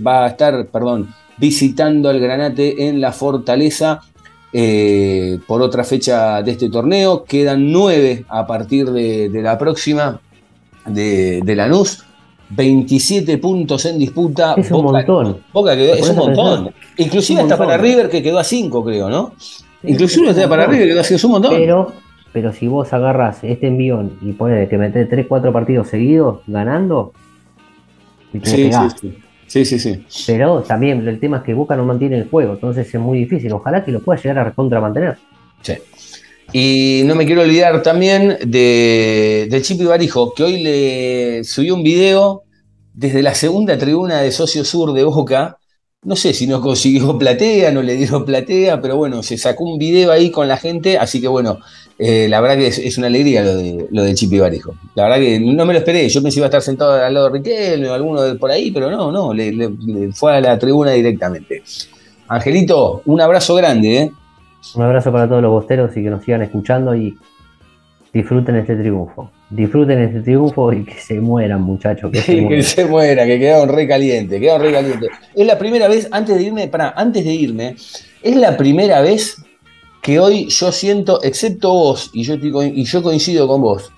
Speaker 1: va a estar perdón, visitando al Granate en la Fortaleza eh, por otra fecha de este torneo. Quedan nueve a partir de, de la próxima de, de Lanús. 27 puntos en disputa.
Speaker 2: Es un
Speaker 1: Boca-
Speaker 2: montón.
Speaker 1: Boca quedó, es un montón. Inclusive hasta para. River que quedó a 5, creo, ¿no? Inclusive hasta para. River que quedó a 5, es un montón.
Speaker 2: Pero, pero si vos agarras este envión y pones que metés 3, 4 partidos seguidos ganando, y te
Speaker 1: sí, sí,
Speaker 2: pegás.
Speaker 1: sí. Sí, sí, sí.
Speaker 2: Pero también el tema es que Boca no mantiene el juego, entonces es muy difícil. Ojalá que lo pueda llegar a recontra mantener.
Speaker 1: Sí. Y no me quiero olvidar también de, de Chipi Barijo, que hoy le subió un video desde la segunda tribuna de Socio Sur de Boca. No sé si no consiguió *laughs* platea, no le dieron platea, pero bueno, se sacó un video ahí con la gente, así que bueno, eh, la verdad que es, una alegría lo de, lo de Chipi Barijo. La verdad que no me lo esperé, yo pensé iba a estar sentado al lado de Riquelme o alguno de por ahí, pero no, no, le fue a la tribuna directamente. Angelito, un abrazo grande, ¿eh?
Speaker 2: Un abrazo para todos los bosteros y que nos sigan escuchando y disfruten este triunfo. Disfruten este triunfo y que se mueran, muchachos. Que *laughs* se
Speaker 1: que
Speaker 2: mueran.
Speaker 1: se muera, que quedaron re calientes, quedaron re calientes. Es la primera vez, antes de irme, para, antes de irme, es la primera vez que hoy yo siento, excepto vos, y yo, y yo coincido con vos,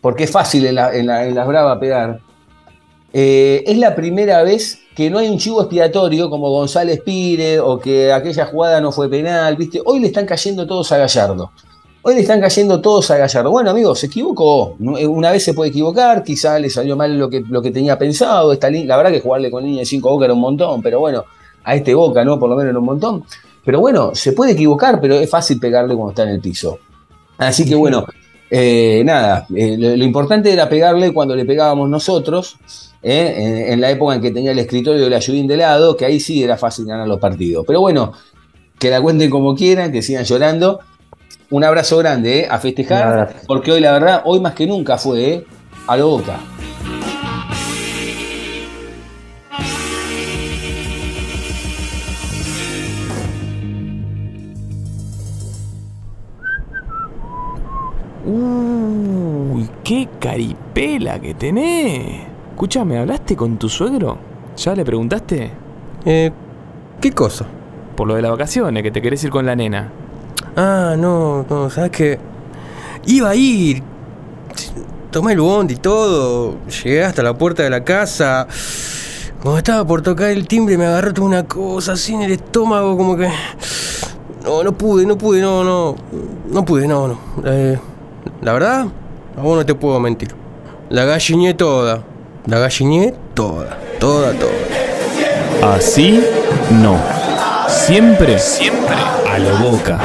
Speaker 1: porque es fácil en, la- en la- en las bravas pegar, eh, es la primera vez que no hay un chivo expiatorio como González Pire o que aquella jugada no fue penal, ¿viste? Hoy le están cayendo todos a Gallardo. Hoy le están cayendo todos a Gallardo. Bueno, amigos, se equivocó. Eh, Una vez se puede equivocar, quizá le salió mal lo que, lo que tenía pensado. Esta la verdad que jugarle con línea de 5 Boca era un montón, pero bueno, a este Boca, ¿no? Por lo menos era un montón. Pero bueno, se puede equivocar, pero es fácil pegarle cuando está en el piso. Así que bueno, eh, nada, eh, lo, lo importante era pegarle cuando le pegábamos nosotros, eh, en, en la época en que tenía el escritorio de la Ayudín de lado, que ahí sí era fácil ganar los partidos. Pero bueno, que la cuenten como quieran, que sigan llorando. Un abrazo grande, eh, a festejar, porque hoy la verdad, hoy más que nunca fue eh, a lo boca.
Speaker 12: Uy, qué caripela que tenés. Escúchame, ¿hablaste con tu suegro? ¿Ya le preguntaste?
Speaker 13: Eh, ¿qué cosa?
Speaker 12: Por lo de las vacaciones, que te querés ir con la nena.
Speaker 13: Ah, no, no, ¿sabes qué? Iba a ir. Tomé el bondi y todo. Llegué hasta la puerta de la casa. Cuando estaba por tocar el timbre me agarró toda una cosa así en el estómago, como que. No, no pude, no pude, no, no. No pude, no, no. Eh, la verdad, a vos no te puedo mentir. La galliné toda. La galliné toda. Toda, toda.
Speaker 12: Así no. Siempre, siempre a lo boca.